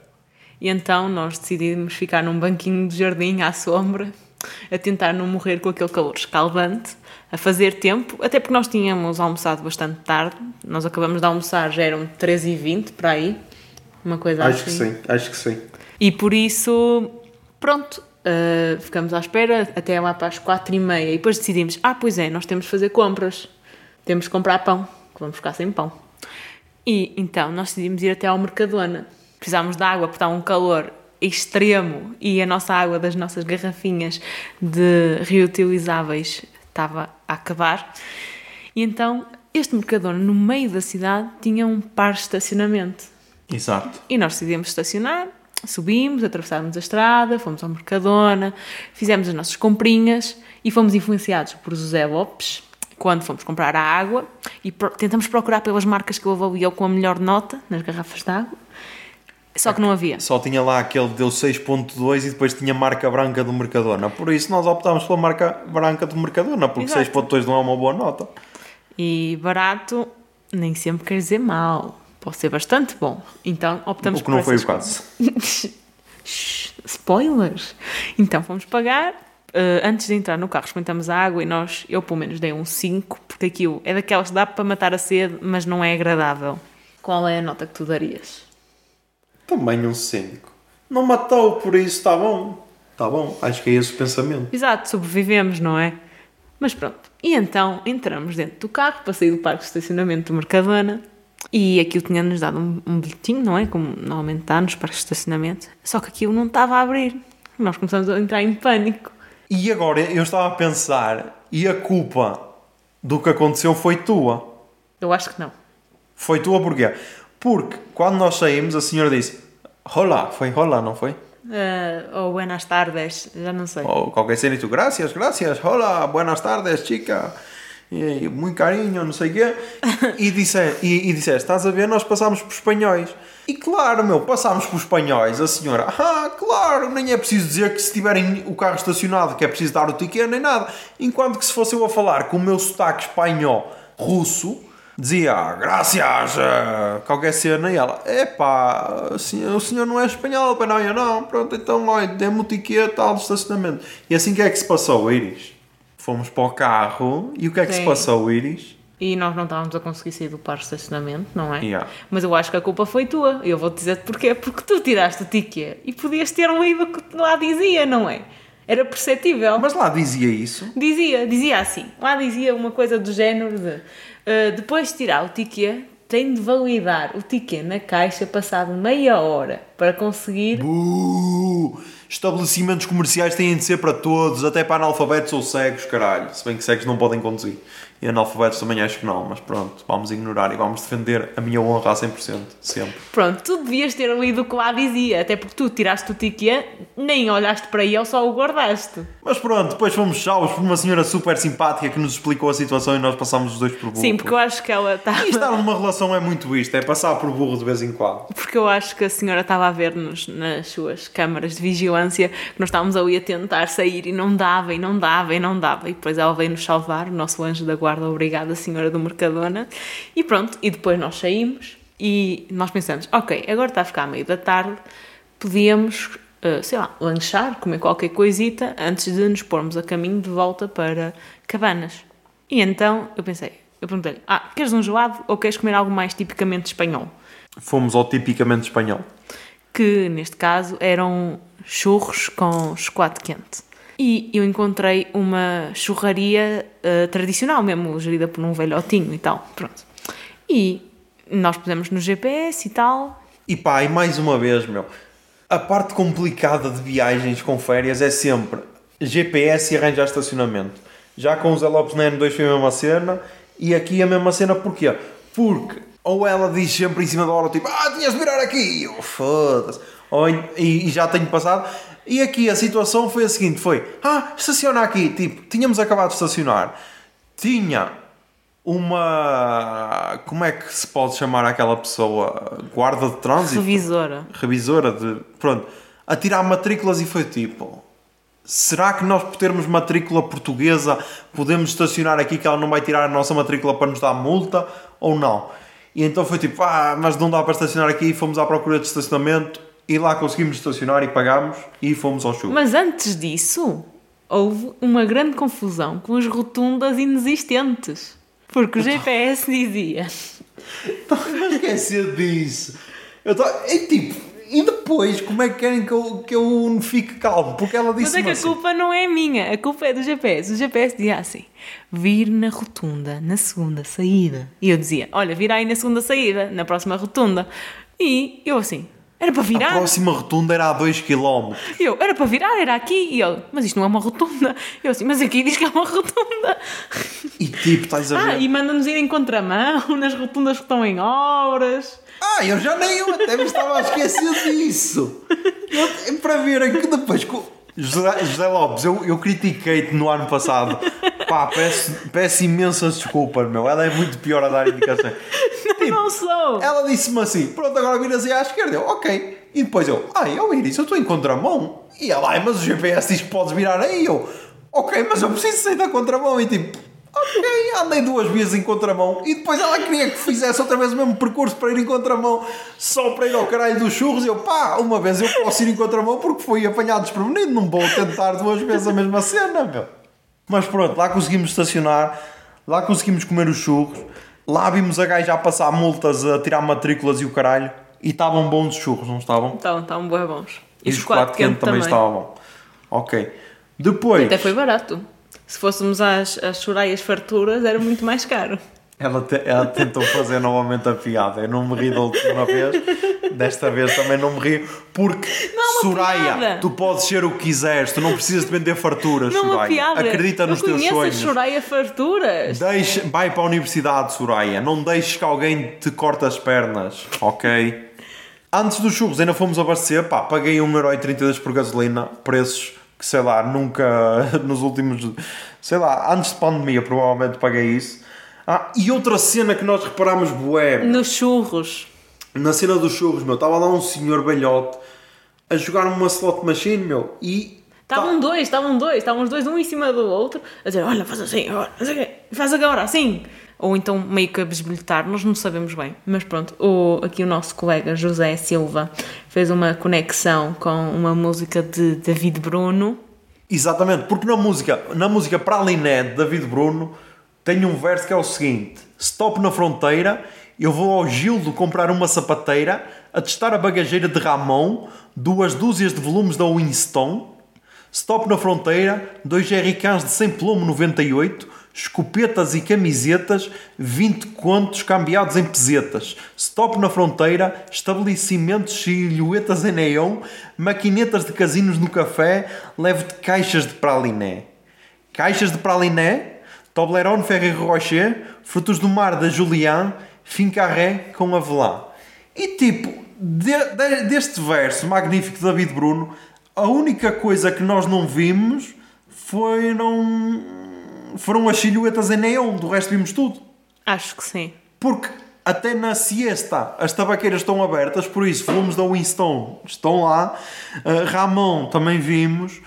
E então nós decidimos ficar num banquinho de jardim à sombra a tentar não morrer com aquele calor escaldante, a fazer tempo, até porque nós tínhamos almoçado bastante tarde, nós acabamos de almoçar, já eram 13h20 para aí, uma coisa Acho assim. que sim, acho que sim. E por isso, pronto, uh, ficamos à espera até lá para as 4h30 e depois decidimos: ah, pois é, nós temos de fazer compras, temos de comprar pão, que vamos ficar sem pão. E então nós decidimos ir até ao Mercadona. Precisámos de água porque está um calor extremo e a nossa água das nossas garrafinhas de reutilizáveis estava a acabar. E então este Mercadona, no meio da cidade, tinha um par de estacionamento. Exato. E nós decidimos estacionar, subimos, atravessámos a estrada, fomos ao Mercadona, fizemos as nossas comprinhas e fomos influenciados por José Lopes quando fomos comprar a água e pro tentamos procurar pelas marcas que ele avaliou com a melhor nota nas garrafas de água. Só que não havia. Só tinha lá aquele deu 6.2 e depois tinha marca branca do Mercadona. Por isso nós optámos pela marca branca do Mercadona, porque Exato. 6.2 não é uma boa nota. E barato nem sempre quer dizer mal. Pode ser bastante bom. Então optamos O que não por foi o caso. *laughs* Spoilers! Então fomos pagar. Uh, antes de entrar no carro, experimentamos a água e nós, eu pelo menos dei um 5, porque aquilo é daquelas que dá para matar a sede, mas não é agradável. Qual é a nota que tu darias? Também um 5. Não matou, por isso está bom. Está bom, acho que é esse o pensamento. Exato, sobrevivemos, não é? Mas pronto. E então entramos dentro do carro para sair do parque de estacionamento do Mercadona e aquilo tinha-nos dado um, um bilhetinho, não é? Como normalmente dá nos parques de estacionamento. Só que aquilo não estava a abrir. Nós começamos a entrar em pânico. E agora eu estava a pensar, e a culpa do que aconteceu foi tua? Eu acho que não. Foi tua porquê? Porque quando nós saímos, a senhora disse: Olá, foi olá, não foi? Uh, ou buenas tardes, já não sei. Ou qualquer cena e tu, gracias, gracias, hola, buenas tardes, chica. E, e, muito carinho, não sei o quê. E, disse, e, e disseste, estás a ver, nós passámos por espanhóis. E claro, meu, passámos por espanhóis. A senhora, ah, claro, nem é preciso dizer que se tiverem o carro estacionado que é preciso dar o ticket, nem nada. Enquanto que se fosse eu a falar com o meu sotaque espanhol russo, dizia, "Ah, gracias, eh", qualquer cena, e ela, epá, o senhor, o senhor não é espanhol, pá, não, eu não, pronto, então, olha, dê-me o ticket tal de estacionamento. E assim que é que se passou, Iris? Fomos para o carro, e o que é que se Sim. passou, Iris? E nós não estávamos a conseguir sair do parque de estacionamento, não é? Yeah. Mas eu acho que a culpa foi tua. Eu vou-te dizer porquê. Porque tu tiraste o ticket e podias ter lido o que lá dizia, não é? Era perceptível. Mas lá dizia isso. Dizia, dizia assim. Lá dizia uma coisa do género de "Ah, depois de tirar o ticket, tem de validar o ticket na caixa passado meia hora para conseguir. Estabelecimentos comerciais têm de ser para todos, até para analfabetos ou cegos, caralho. Se bem que cegos não podem conduzir. E analfabetos também acho que não, mas pronto, vamos ignorar e vamos defender a minha honra a 100%, sempre. Pronto, tu devias ter lido o que lá dizia, até porque tu tiraste o ticket, nem olhaste para ele, só o guardaste. Mas pronto, depois fomos salvos por uma senhora super simpática que nos explicou a situação e nós passámos os dois por burro. Sim, porque eu acho que ela estava. E estar numa relação é muito isto, é passar por burro de vez em quando. Porque eu acho que a senhora estava a ver-nos nas suas câmaras de vigilância que nós estávamos ali a tentar sair e não dava, e não dava, e não dava. E depois ela veio nos salvar, o nosso anjo da guarda, obrigada, senhora do Mercadona. E pronto, e depois nós saímos e nós pensamos, ok, agora está a ficar meio da tarde, podíamos, eh, sei lá, lanchar, comer qualquer coisita antes de nos pormos a caminho de volta para Cabanas. E então eu pensei, eu perguntei-lhe, ah, queres um gelado ou queres comer algo mais tipicamente espanhol? Fomos ao tipicamente espanhol. que neste caso eram churros com chocolate quente. E eu encontrei uma churraria eh, tradicional mesmo, gerida por um velhotinho e tal, pronto. E nós pusemos no GPS e tal, E pá, e mais uma vez, meu, a parte complicada de viagens com férias é sempre GPS e arranjar estacionamento. Já com os Lopes na N2 foi a mesma cena, e aqui a mesma cena porquê? Porque ou ela diz sempre em cima da hora, tipo, ah, tinhas de virar aqui, eu, foda-se, ou, e, e já tenho passado. E aqui a situação foi a seguinte, foi, ah, estaciona aqui, tipo, tínhamos acabado de estacionar, tinha uma, como é que se pode chamar aquela pessoa? Guarda de trânsito? revisora. revisora de. Pronto, a tirar matrículas e foi tipo. Será que nós, por termos matrícula portuguesa, podemos estacionar aqui que ela não vai tirar a nossa matrícula para nos dar multa ou não? E então foi tipo, ah, mas não dá para estacionar aqui, fomos à procura de estacionamento e lá conseguimos estacionar e pagámos e fomos ao chuva. Mas antes disso, houve uma grande confusão com as rotundas inexistentes. Porque o GPS dizia. Estava a esquecer disso. Eu tô... É tipo, e depois, como é que querem que eu, que eu fique calmo? Porque ela Mas disse é que a assim. culpa não é minha, a culpa é do GPS. O GPS dizia assim: vir na rotunda, na segunda saída. E eu dizia: olha, vira aí na segunda saída, na próxima rotunda. E eu assim: era para A virar. próxima rotunda era a 2 km. E eu, era para virar, era aqui. E ele, mas isto não é uma rotunda. Eu assim, mas aqui diz que é uma rotunda. E tipo, estás a ver? Ah, e manda-nos ir em contramão nas rotundas que estão em obras. Ah, eu já nem eu até me estava a esquecer disso. Eu- para verem que depois. José, José Lopes, eu, eu critiquei-te no ano passado. Pá, peço, peço imensas desculpas, meu. Ela é muito pior a dar indicações. *laughs* Tipo, Não sou. ela disse-me assim: pronto, agora viras aí à esquerda. Eu, ok. E depois eu, ai, eu Iris, eu estou em contramão. E ela, ai, mas o GPS diz que podes virar aí. Eu, ok, mas eu preciso sair da contramão. E tipo, ok, andei duas vezes em contramão. E depois ela queria que fizesse outra vez o mesmo percurso para ir em contramão, só para ir ao caralho dos churros. E eu, pá, uma vez eu posso ir em contramão porque fui apanhado desprevenido. Não vou tentar duas vezes a mesma cena, meu. Mas pronto, lá conseguimos estacionar, lá conseguimos comer os churros, lá vimos a gaja a passar multas, a tirar matrículas e o caralho. E estavam bons os churros, não estavam? Então, estavam bem bons. E, o chocolate quente também, estava bom. Ok. Depois, Até foi barato. Se fôssemos às, às Soraias farturas, era muito mais caro. Ela, te- ela tentou fazer novamente a piada. Eu não me ri da última vez, desta vez também não me ri, porque Não Soraya, piada. tu podes ser o que quiseres, tu não precisas de vender farturas, Não Soraya. piada. Acredita nos eu teus conheço sonhos. Soraya farturas. Deixe, vai para a universidade, Soraya. Não deixes que alguém te corte as pernas, ok? Antes dos churros ainda fomos abastecer, pá, paguei 1,32€ por gasolina, preços que sei lá, nunca *laughs* nos últimos, sei lá, antes de pandemia provavelmente paguei isso. Ah, e outra cena que nós reparámos, bué, Nos churros. na cena dos churros, meu, estava lá um senhor velhote a jogar uma slot machine, meu, e... Estavam dois, estavam dois, estavam os dois um em cima do outro, a dizer, olha, faz assim, faz agora, assim. Ou então meio que a bisbilhotar, nós não sabemos bem. Mas pronto, o, aqui o nosso colega José Silva fez uma conexão com uma música de David Bruno. Exatamente, porque na música, na música Para Liné de David Bruno tem um verso que é o seguinte: Stop na fronteira, eu vou ao Gildo comprar uma sapateira, a testar a bagageira de Ramon, duas dúzias de volumes da Winston. Stop na fronteira, dois jerrycans de 100 plomo 98, escopetas e camisetas, 20 contos cambiados em pesetas. Stop na fronteira, estabelecimentos silhuetas em neon, maquinetas de casinos no café, levo-te caixas de praliné. Caixas de praliné, Toblerone Ferrero Rocher, frutos do mar da Julian, Fincarré com avelã. E tipo, de- de- deste verso magnífico de David Bruno, a única coisa que nós não vimos foi não foram as silhuetas em neon, do resto vimos tudo. Acho que sim. Porque até na siesta as tabaqueiras estão abertas, por isso volumes da Winston estão lá. Uh, Ramon também vimos.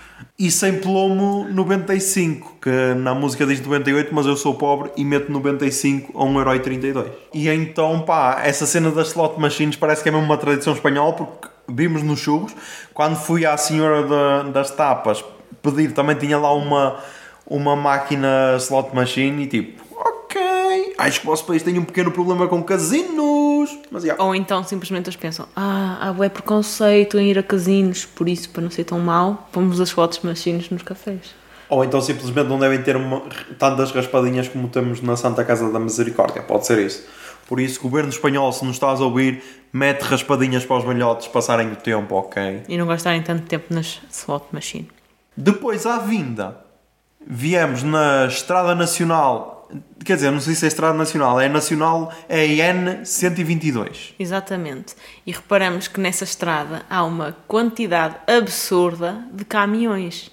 E sem plomo 95, que na música diz 98, mas eu sou pobre e meto 95 a 1,32€. E então, pá, essa cena das slot machines parece que é mesmo uma tradição espanhola, porque vimos nos churros. Quando fui à senhora da- das tapas pedir, também tinha lá uma, uma máquina slot machine e tipo, ok, acho que o vosso país tem um pequeno problema com casinos. Mas, yeah. Ou então simplesmente eles pensam, ah, há é preconceito em ir a casinos, por isso, para não ser tão mal, pomos as fotos machines nos cafés. Ou então simplesmente não devem ter uma- tantas raspadinhas como temos na Santa Casa da Misericórdia. Pode ser isso. Por isso, governo espanhol, se nos estás a ouvir, mete raspadinhas para os velhotes passarem o tempo, ok? E não gastarem tanto tempo nas slot machine. Depois, à vinda, viemos na Estrada Nacional. Quer dizer, não sei se é Estrada Nacional, é Nacional, é EN 122. Exatamente. E reparamos que nessa estrada há uma quantidade absurda de caminhões.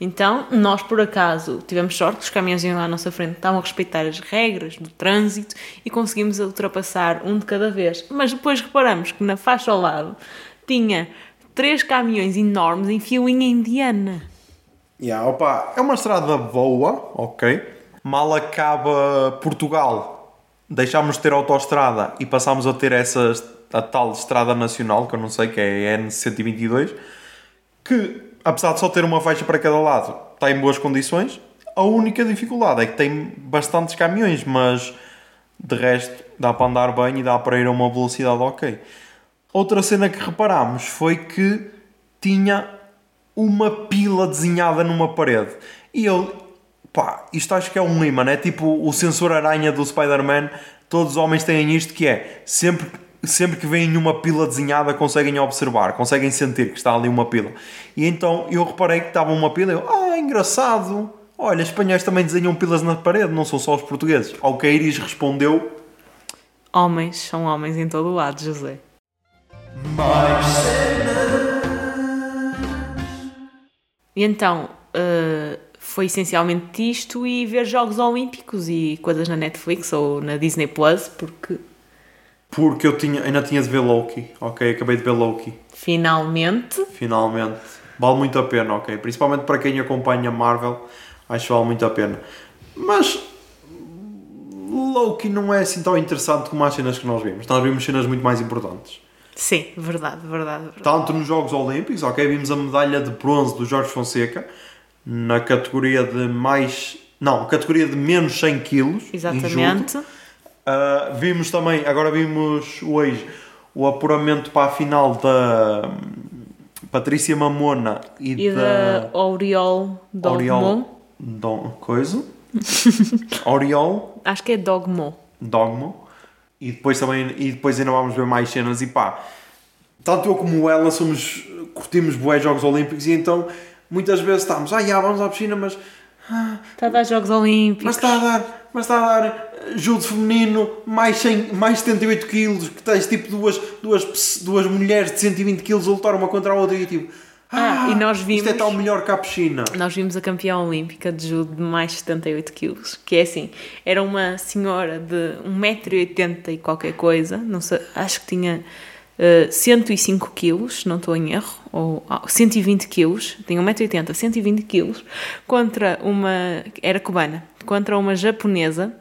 Então, nós por acaso tivemos sorte que os caminhões iam lá à nossa frente, estavam a respeitar as regras do trânsito e conseguimos ultrapassar um de cada vez. Mas depois reparamos que na faixa ao lado tinha três caminhões enormes em filinha indiana. Yeah, opa, é uma estrada boa, ok? Mal acaba Portugal, deixámos de ter autoestrada e passámos a ter essa a tal estrada nacional, que eu não sei, que é a N122, que apesar de só ter uma faixa para cada lado, está em boas condições. A única dificuldade é que tem bastantes caminhões, mas de resto dá para andar bem e dá para ir a uma velocidade ok. Outra cena que reparámos foi que tinha uma pila desenhada numa parede. E eu, pá, isto acho que é um imã, é tipo o sensor aranha do Spider-Man. Todos os homens têm isto que é sempre, sempre que veem uma pila desenhada conseguem observar, conseguem sentir que está ali uma pila. E então eu reparei que estava uma pila e eu, ah, engraçado. Olha, espanhóis também desenham pilas na parede, não são só os portugueses. Ao que a Iris respondeu, Homens são homens em todo o lado, José. E então, uh, foi essencialmente isto e ver Jogos Olímpicos e coisas na Netflix ou na Disney Plus, porque porque eu tinha, ainda tinha de ver Loki, ok? Acabei de ver Loki, finalmente finalmente. Vale muito a pena, ok? Principalmente para quem acompanha Marvel, acho que vale muito a pena. Mas Loki não é assim tão interessante como as cenas que nós vimos. Nós vimos cenas muito mais importantes. Sim, verdade, verdade, verdade. Tanto nos Jogos Olímpicos, ok? Vimos a medalha de bronze do Jorge Fonseca na categoria de mais. Não, categoria de menos 100 quilos. Exatamente. Uh, vimos também, agora vimos hoje o apuramento para a final da Patrícia Mamona e, E da Oriol Dogmo. Dom, coisa? *laughs* Oriol Acho que é Dogmo. Dogmo e depois também e depois ainda vamos ver mais cenas e pá tanto eu como ela somos curtimos bué Jogos Olímpicos e então muitas vezes estamos ah já, vamos à piscina mas Está a dar Jogos Olímpicos. mas está a dar mas está a dar eh, judo feminino mais, 100, mais 78 quilos que tens tipo duas, duas, duas mulheres de 120 quilos a lutar uma contra a outra e tipo Ah, e nós isto é vimos- tão melhor que a piscina Nós vimos a campeã olímpica de judo de mais de 78 quilos, que é assim, era uma senhora de 1,80m e qualquer coisa, não sei, acho que tinha eh, 105 quilos, se não estou em erro, ou ah, 120 quilos, tinha 1,80m, 120 quilos, contra uma, era cubana, contra uma japonesa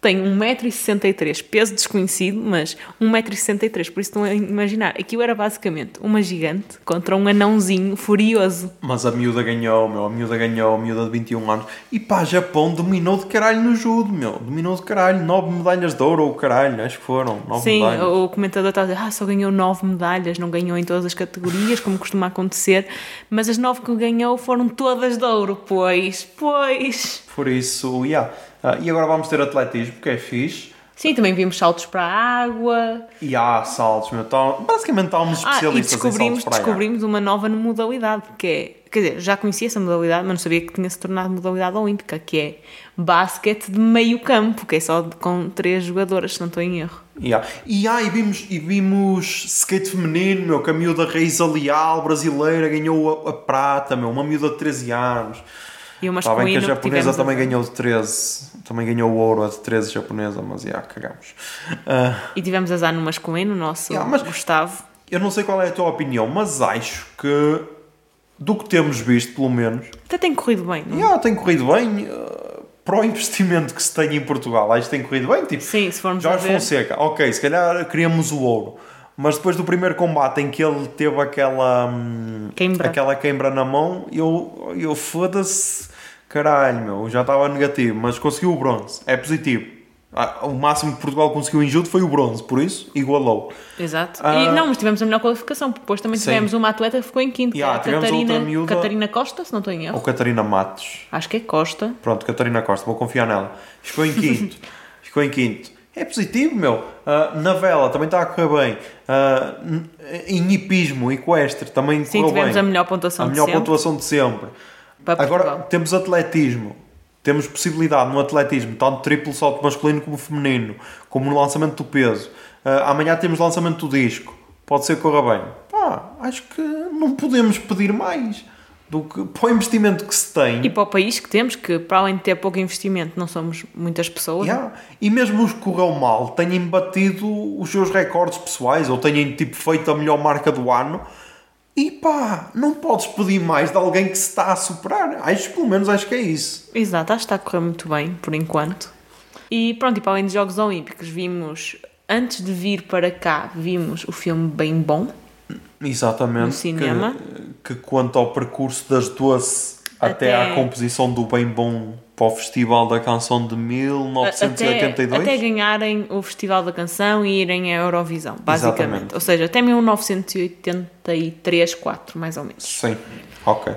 tem 1,63m, peso desconhecido, mas 1,63m, por isso estão a imaginar, aquilo era basicamente uma gigante contra um anãozinho furioso. Mas a miúda ganhou, meu. A miúda ganhou, a miúda de 21 anos. E pá, Japão dominou de caralho no judo, meu. Dominou de caralho. 9 medalhas de ouro ou caralho, acho que foram. 9 Sim, medalhas. o comentador está a dizer, ah, só ganhou nove medalhas, não ganhou em todas as categorias, como costuma acontecer, mas as nove que ganhou foram todas de ouro, pois, pois. Por isso, yeah. Ah, e agora vamos ter atletismo, que é fixe. Sim, também vimos saltos para a água. E há saltos, meu. Tá, basicamente estávamos Ah, e especialistas descobrimos, descobrimos uma nova modalidade, que é, quer dizer, já conhecia essa modalidade, mas não sabia que tinha se tornado modalidade olímpica, que é basquete de meio campo, que é só com três jogadoras, se não estou em erro. Yeah. E, ah, e, vimos, e vimos skate feminino, meu, que a miúda Raíza Leal, brasileira, ganhou a, a prata, meu, uma miúda de 13 anos. E o Está bem que a masculino japonesa tivemos também a- ganhou de 13, também ganhou o ouro a de 13 japonesa, mas já, cagamos. Ah, E tivemos azar no masculino, o nosso Yeah, mas- Gustavo. eu não sei qual é a tua opinião, mas acho que, do que temos visto, pelo menos, Até tem corrido bem, não? é? já, tem corrido bem. ah, para o investimento que se tem em Portugal, acho que tem corrido bem. Tipo, Sim, se formos Jorge ver. Fonseca, ok, se calhar queríamos o ouro, mas depois do primeiro combate em que ele teve aquela hum, Queimbra. aquela queimbra na mão, eu, eu foda-se, caralho, meu, já estava negativo, mas conseguiu o bronze, é positivo. Ah, O máximo que Portugal conseguiu em judo foi o bronze, por isso igualou. Exato. Ah. E não, mas tivemos a melhor qualificação, porque depois também Sim. tivemos uma atleta que ficou em quinto, Yeah, que é a tivemos Catarina, miúda- Catarina Costa, se não estou em erro. Ou Catarina Matos, Acho que é Costa. pronto, Catarina Costa, vou confiar nela. Ficou em quinto, *laughs* ficou em quinto. É positivo, meu. Ah, na vela também está a correr bem. N- em hipismo, equestre, também Sim, correu tivemos bem. a melhor pontuação a de melhor sempre. pontuação de sempre. Agora temos atletismo. Temos possibilidade no atletismo, tanto triplo salto masculino como feminino, como no lançamento do peso. Ah, amanhã temos lançamento do disco. Pode ser que corra bem. Pá, acho que não podemos pedir mais do que para o investimento que se tem. E para o país que temos, que para além de ter pouco investimento, não somos muitas pessoas. Yeah. E mesmo os que correu mal tenham batido os seus recordes pessoais ou tenham tipo, feito a melhor marca do ano. E pá, não podes pedir mais de alguém que se está a superar. Acho, pelo menos acho que é isso. Exato, acho que está a correr muito bem, por enquanto. E pronto, e para além dos Jogos Olímpicos, vimos, antes de vir para cá, vimos o filme Bem Bom. Exatamente. No cinema. que conta o percurso das doce até, Até- à composição do Bem Bom para o Festival da Canção de 1982. Até, até ganharem o Festival da Canção e irem à Eurovisão, basicamente. Exatamente. Ou seja, até 1983, 4, mais ou menos. Sim, ok.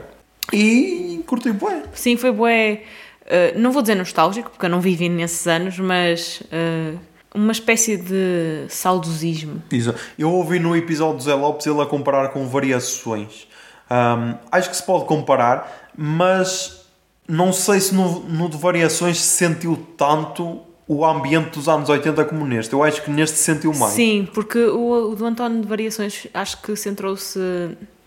E curti bem. Sim, foi bué. eh, não vou dizer nostálgico, porque eu não vivi nesses anos, mas eh, uma espécie de saudosismo. Exa- Eu ouvi no episódio do Zé Lopes ele a comparar com variações. Ahm, acho que se pode comparar, mas não sei se no, no de variações se sentiu tanto o ambiente dos anos 80 como neste. Eu acho que neste se sentiu mais. Sim, porque o, o do António de Variações acho que centrou-se.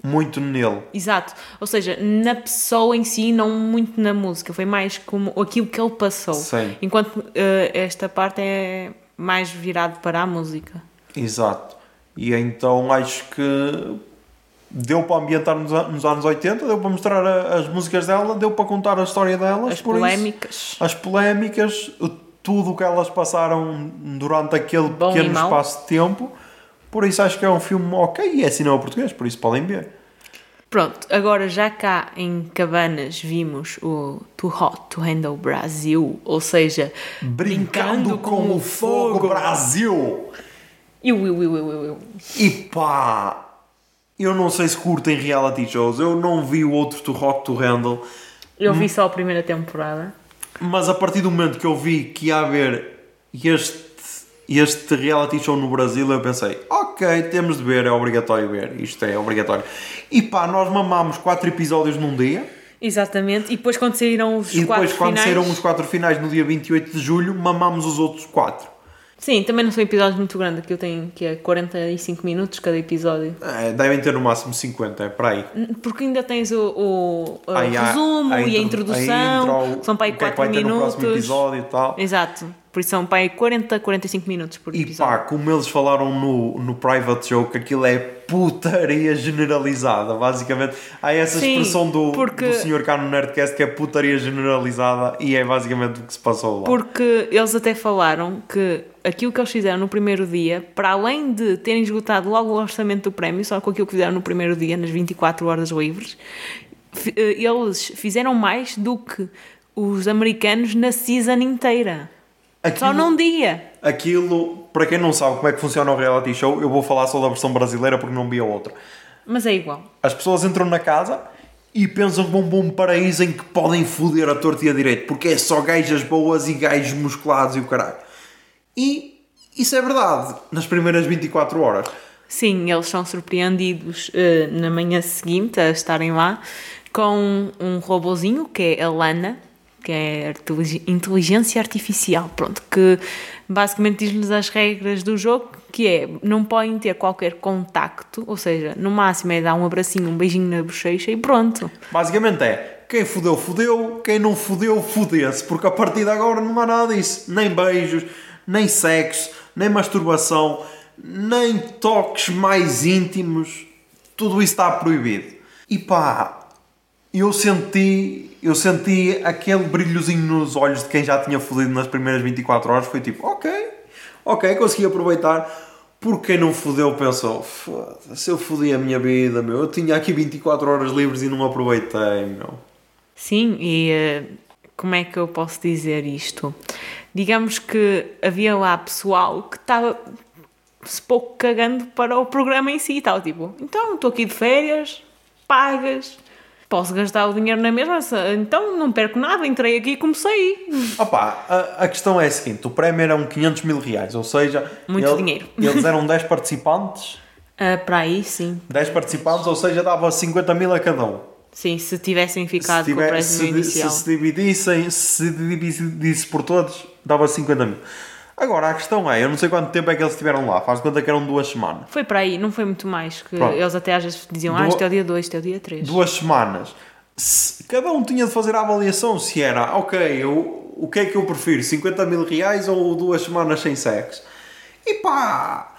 Muito nele. Exato. Ou seja, na pessoa em si, não muito na música. Foi mais como aquilo que ele passou. Sim. Enquanto eh, esta parte é mais virado para a música. Exato. E então acho que deu para ambientar nos, nos anos 80, deu para mostrar a- as músicas dela, deu para contar a história delas. As por isso- polémicas. as polémicas, tudo o que elas passaram durante aquele Bom pequeno espaço de tempo. Por isso acho que é um filme ok e é cinema português, por isso podem ver. Pronto, agora já cá em Cabanas vimos o Too Hot to Handle Brasil, ou seja, Brincando com o Fogo Brasil! Eu, eu, eu, eu, eu. E pá! Eu não sei se curtem reality shows, eu não vi o outro to Hot to Handle, Eu vi só a primeira temporada. mas a partir do momento que eu vi que ia haver este, este reality show no Brasil, eu pensei, ok, temos de ver, é obrigatório ver, isto é obrigatório. E pá, nós mamámos quatro episódios num dia, Exatamente, e depois quando saíram os e depois quatro quando finais... saíram os quatro finais no dia 28 de julho, mamámos os outros quatro. Sim, também não são episódios muito grandes, aquilo tem que é 45 minutos cada episódio. É, devem ter no máximo 50, é para aí. Porque ainda tens o, o, o há resumo a e a intro- introdução, intro, são para aí o que é que 4 ter no minutos. próximo episódio e tal. Exato, por isso são aí 40, 45 minutos por E episódio. pá, como eles falaram no, no Private Show, que aquilo é putaria generalizada, basicamente. Há essa Sim, expressão do, porque- do Sr. cá no Nerdcast que é putaria generalizada e é basicamente o que se passou lá. Porque eles até falaram que aquilo que eles fizeram no primeiro dia, para além de terem esgotado logo o orçamento do prémio, só com aquilo que fizeram no primeiro dia, nas 24 horas livres, eh, eles fizeram mais do que os americanos na season inteira. Só Aquilo- num dia. Aquilo, para quem não sabe como é que funciona o reality show, eu vou falar só da versão brasileira porque não vi a outra. Mas é igual. As pessoas entram na casa e pensam que vão para um paraíso em que podem foder a torta e a direito, porque é só gajas boas e gajos musculados e o caralho. E isso é verdade, nas primeiras 24 horas. Sim, eles são surpreendidos eh, na manhã seguinte a estarem lá com um robozinho que é a Lana, que é inteligência artificial, pronto, que basicamente diz-lhes as regras do jogo, que é não podem ter qualquer contacto, ou seja, no máximo é dar um abracinho, um beijinho na bochecha e pronto. Basicamente é, quem fodeu, fodeu, quem não fodeu, fodeu-se, porque a partir de agora não há nada disso. Nem beijos, nem sexo, nem masturbação, nem toques mais íntimos, tudo isso está proibido. E pá, eu senti, eu senti aquele brilhozinho nos olhos de quem já tinha fodido nas primeiras 24 horas, foi tipo, ok, ok, consegui aproveitar. Porque quem não fodeu pensou, foda-se, eu fodi a minha vida, meu, eu tinha aqui 24 horas livres e não aproveitei, meu. Sim, e eh, como é que eu posso dizer isto? Digamos que havia lá pessoal que estava se pouco cagando para o programa em si, estava tipo, então estou aqui de férias, pagas, posso gastar o dinheiro na mesma, então não perco nada, entrei aqui e comecei. Opa, a, a questão é a seguinte: o prémio eram 500 mil reais, ou seja, Muito dinheiro. Eles eram *laughs* 10 participantes, Ah, para aí, sim. 10 participantes, ou seja, dava 50 mil a cada um. Sim, se tivessem ficado se, com o prémio se, inicial. se se dividissem, se dividisse por todos, dava 50 mil. Agora, a questão é: eu não sei quanto tempo é que eles estiveram lá, faz de conta que eram duas semanas. Foi para aí, não foi muito mais, que Pronto. eles até às vezes diziam, ah, este é o dia 2, este é o dia 3. duas semanas. Se- cada um tinha de fazer a avaliação se era, ok, eu, o que é que eu prefiro, 50 mil reais ou duas semanas sem sexo? E pá,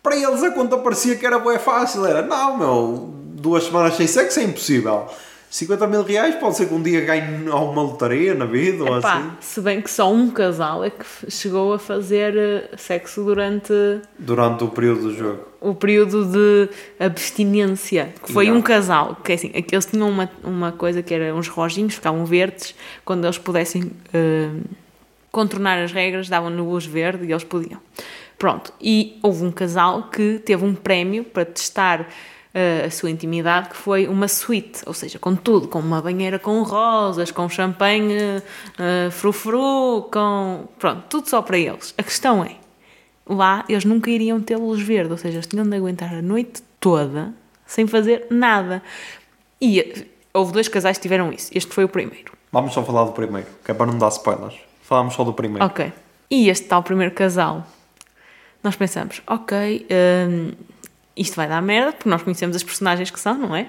para eles a conta parecia que era bem fácil, era, não meu, duas semanas sem sexo é impossível. 50 mil reais pode ser que um dia ganhe alguma lotaria na vida ou Epá, assim. se bem que só um casal é que chegou a fazer eh, sexo durante Durante o período do jogo. o período de abstinência, que foi Não. um casal, que é assim, aqueles tinham uma, uma coisa que era uns reloginhos, ficavam verdes, quando eles pudessem eh, contornar as regras, davam-no luz verde e eles podiam. Pronto, e houve um casal que teve um prémio para testar eh, a sua intimidade, que foi uma suíte, ou seja, com tudo, com uma banheira com rosas, com champanhe eh, frufru, com... pronto, tudo só para eles. A questão é, lá eles nunca iriam ter luz verde, ou seja, eles tinham de aguentar a noite toda sem fazer nada. E eh, houve dois casais que tiveram isso. Este foi o primeiro. Vamos só falar do primeiro, que é para não dar spoilers. Falamos só do primeiro. Ok. E este tal primeiro casal, nós pensamos, ok, hum, isto vai dar merda, porque nós conhecemos as personagens que são, não é?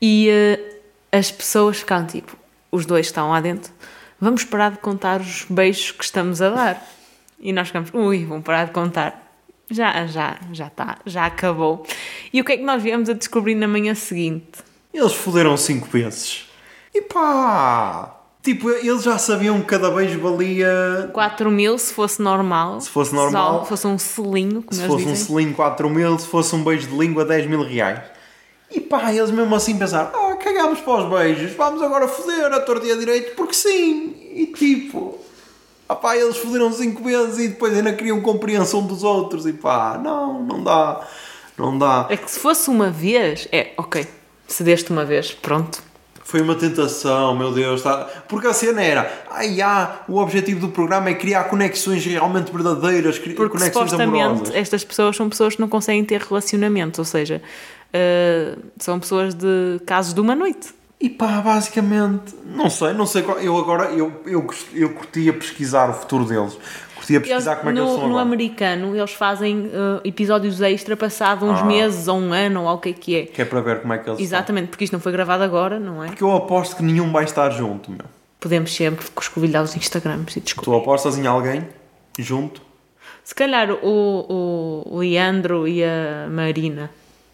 E eh, as pessoas ficaram tipo, os dois estão lá dentro, vamos parar de contar os beijos que estamos a dar. E nós ficamos, ui, vamos parar de contar. Já, já, já está, já acabou. E o que é que nós viemos a descobrir na manhã seguinte? Eles foderam cinco vezes. E pá! Tipo, eles já sabiam que cada beijo valia. 4 mil se fosse normal. Se fosse normal. Só fosse um selinho, como Se fosse um dizem. selinho 4 mil, se fosse um beijo de língua 10 mil reais. E pá, eles mesmo assim pensaram: ah, cagámos para os beijos, vamos agora foder a torta e a direito, porque sim. E tipo, ah pá, eles foderam 5 vezes e depois ainda queriam compreensão dos outros. E pá, não, não dá, não dá. É que se fosse uma vez, é, ok, cedeste uma vez, pronto. Foi uma tentação, meu Deus. Tá... Porque a cena era, ai, ah, o objetivo do programa é criar conexões realmente verdadeiras, Porque conexões supostamente amorosas. estas pessoas são pessoas que não conseguem ter relacionamento, ou seja, eh, são pessoas de casos de uma noite. E pá, basicamente, não sei, não sei qual. Eu agora, eu, eu, eu curtia pesquisar o futuro deles. Pesquisar como é que no, eles estão no agora. americano, eles fazem eh, episódios extra passado uns Ah. meses ou um ano, ou o que é que é. Que é para ver como é que eles Exatamente, porque isto não foi gravado agora, não é? estão. Porque eu aposto que nenhum vai estar junto, meu. Podemos sempre escovilhar os Instagrams e descobrir. Tu apostas em alguém junto? Se calhar o, o Leandro e a Marina.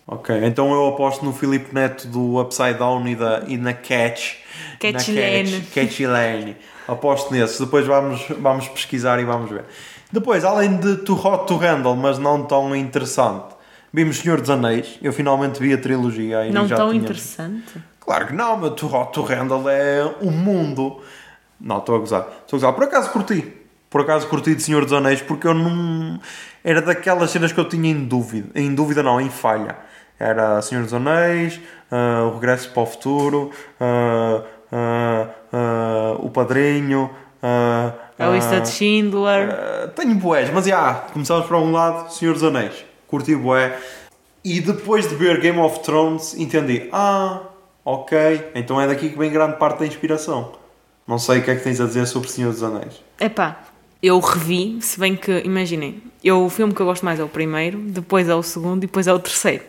Ok, então eu aposto no Filipe Neto do Upside Down e, da, e na Catch. Catch na Lane. Catch, Catch Lane. Aposto nesses. Depois vamos, vamos pesquisar e vamos ver. Depois, além de Too Hot to Handle, mas não tão interessante, vimos Senhor dos Anéis. Eu finalmente vi a trilogia. aí Não já tão tinha- interessante. Claro que não, mas Too Hot to Handle é o mundo. Não, estou a gozar. Estou a gozar. Por acaso curti. Por acaso curti de Senhor dos Anéis porque eu não. Era daquelas cenas que eu tinha em dúvida. Em dúvida, não, em falha. Era Senhor dos Anéis, ah, O Regresso para o Futuro, ah, ah, O Padrinho. ah, A lista ah, de Schindler. Tenho boés, mas já, começamos para um lado, Senhor dos Anéis, curti boé. E depois de ver Game of Thrones, entendi, ah, ok, então é daqui que vem grande parte da inspiração. Não sei o que é que tens a dizer sobre Senhor dos Anéis. Epá, eu revi, se bem que, imaginem, eu, o filme que eu gosto mais é o primeiro, depois é o segundo e depois é o terceiro.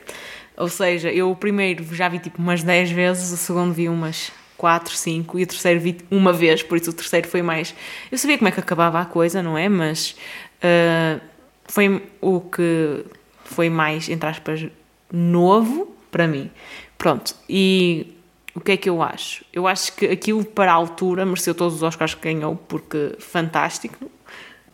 Ou seja, eu o primeiro já vi tipo umas 10 vezes, o segundo vi umas 4, 5 e o terceiro vi uma vez, por isso o terceiro foi mais. Eu sabia como é que acabava a coisa, não é? Mas ah, foi o que foi mais, entre aspas, novo para mim. Pronto, e o que é que eu acho? Eu acho que aquilo para a altura mereceu todos os Oscars que ganhou, porque fantástico.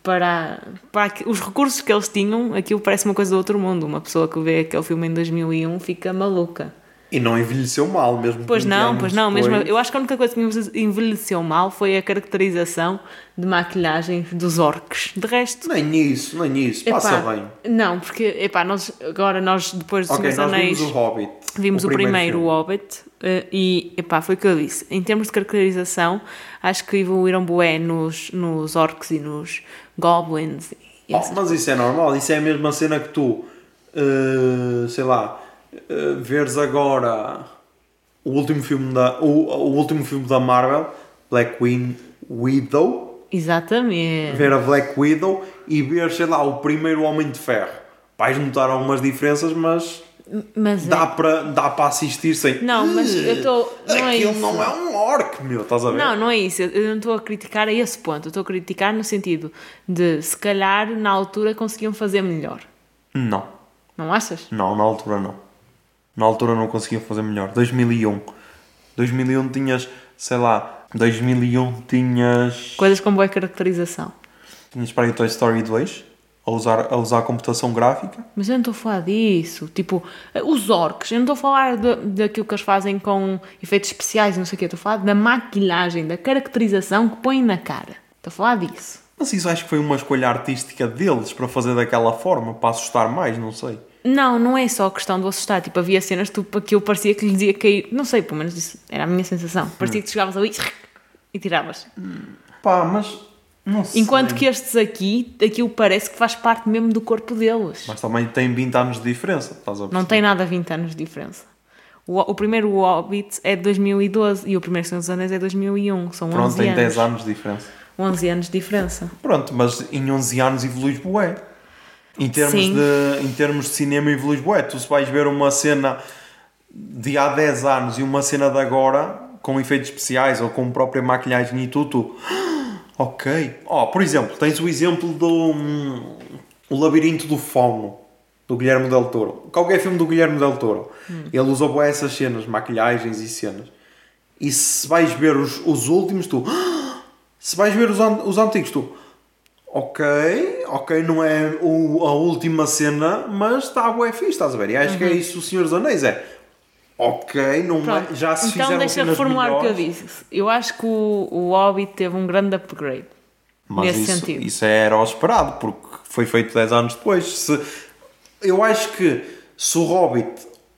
Para, para os recursos que eles tinham, aquilo parece uma coisa do outro mundo. Uma pessoa que vê aquele filme em 2001 fica maluca. E não envelheceu mal, mesmo Pois 20 não, pois não. Mesmo, depois. eu acho que a única coisa que envelheceu mal foi a caracterização de maquilhagem dos orcs. De resto, Nem isso, nem isso, epá, passa bem. Não, porque epá, nós, agora nós, depois do Ok, Senhor nós dos Anéis, vimos o Hobbit. Vimos o, primeiro, o. Hobbit, eh, e epá, foi o que eu disse. Em termos de caracterização, acho que evoluíram bué nos, nos orcs e nos goblins. E Oh, mas isso é normal, isso é a mesma cena que tu, eh, sei lá, eh, veres agora o último filme da, o, o último filme da Marvel, Black Win- Widow, Exatamente. ver a Black Widow e ver, sei lá, o primeiro Homem de Ferro. Vais notar algumas diferenças, mas Mas é- dá para dá para assistir sem. Não, mas eu tô- não é Aquilo isso. não é um orc, meu, estás a ver? Não, não é isso. Eu eu não estou a criticar a esse ponto. Eu estou a criticar no sentido de, se calhar, na altura conseguiam fazer melhor. Não, Não achas? não, na altura não. Na altura não conseguiam fazer melhor. 2001. 2001 tinhas, sei lá, 2001 tinhas. Coisas com boa caracterização. Tinhas para aí Toy Story 2 a usar, a usar computação gráfica. Mas eu não estou a falar disso. Tipo, os orcs. Eu não estou a falar de, daquilo que eles fazem com efeitos especiais e não sei o quê. Estou a falar da maquilhagem, da caracterização que põem na cara. Estou a falar disso. Mas isso acho que foi uma escolha artística deles para fazer daquela forma, para assustar mais, não sei. Não, não é só questão de assustar. Tipo, havia cenas que aquilo parecia que lhes ia cair. Não sei, pelo menos isso era a minha sensação. Parecia que tu chegavas ali e tiravas. Pá, mas não sei. Enquanto que estes aqui, aquilo parece que faz parte mesmo do corpo deles. Mas também tem 20 anos de diferença, estás a Não tem nada 20 anos de diferença. O, o primeiro Hobbit é de 2012 e o primeiro Senhor dos Anéis é de 2001. São Pronto, 11 tem anos. 10 anos de diferença. 11 anos de diferença. Pronto, mas em 11 anos evoluís bué. Em termos, Sim. de, em termos de cinema evoluís bué. Tu se vais ver uma cena de há 10 anos e uma cena de agora, com efeitos especiais ou com própria maquilhagem e tudo, tu... Ok. Oh, por exemplo, tens o exemplo do... hum, o Labirinto do Fauno, do Guilherme Del Toro. Qualquer filme do Guilherme Del Toro. Ele usa bué essas cenas, maquilhagens e cenas. E se vais ver os, os últimos, tu... Se vais ver os, an- os antigos, tu... Ok, ok, não é o- a última cena, mas está bué fixe, estás a ver? E acho que é isso o Senhor dos Anéis, é... Ok, não é- Pronto. já se então fizeram deixa cenas reformular o que eu disse. Eu acho que o, o Hobbit teve um grande upgrade. Mas nesse isso, sentido. isso era o esperado, porque foi feito 10 anos depois. Se, eu acho que se o Hobbit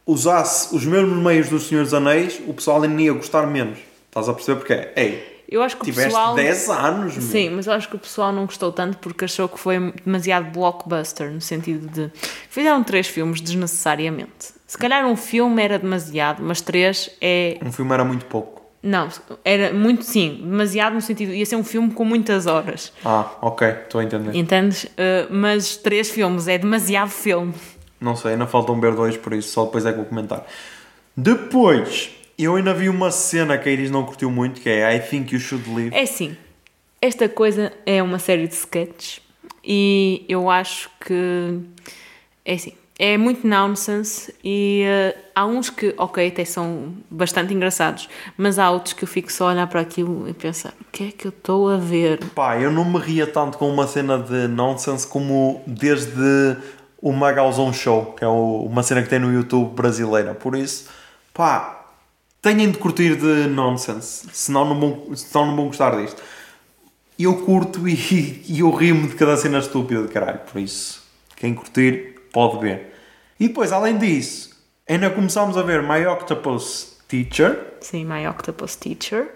usasse os mesmos meios dos Senhor dos Anéis, o pessoal ainda ia gostar menos. Estás a perceber porque Ei, Eu acho que o tiveste pessoal. 10 anos, meu. Sim, mas eu acho que o pessoal não gostou tanto porque achou que foi demasiado blockbuster, no sentido de. Fizeram três filmes desnecessariamente. Se calhar um filme era demasiado, mas três é. Um filme era muito pouco. Não, era muito, sim, demasiado no sentido. ia ser um filme com muitas horas. Ah, ok, estou a entender. Entendes? Uh, mas três filmes é demasiado filme. Não sei, ainda faltam ver dois, por isso só depois é que vou comentar. Depois, eu ainda vi uma cena que a Iris não curtiu muito, que é I Think You Should Leave. É assim, esta coisa é uma série de sketches e eu acho que é assim, é muito nonsense e eh, há uns que, ok, até são bastante engraçados, mas há outros que eu fico só a olhar para aquilo e pensar, o que é que eu estou a ver? Pá, eu não me ria tanto com uma cena de nonsense como desde o Magalzão Show, que é o- uma cena que tem no YouTube brasileira. Por isso, pá, tenham de curtir de nonsense, senão não vão, senão não vão gostar disto. Eu curto e, *laughs* e eu rimo de cada cena estúpida de caralho, por isso, quem curtir pode ver. E depois, além disso, ainda começámos a ver My Octopus Teacher. Sim, My Octopus Teacher.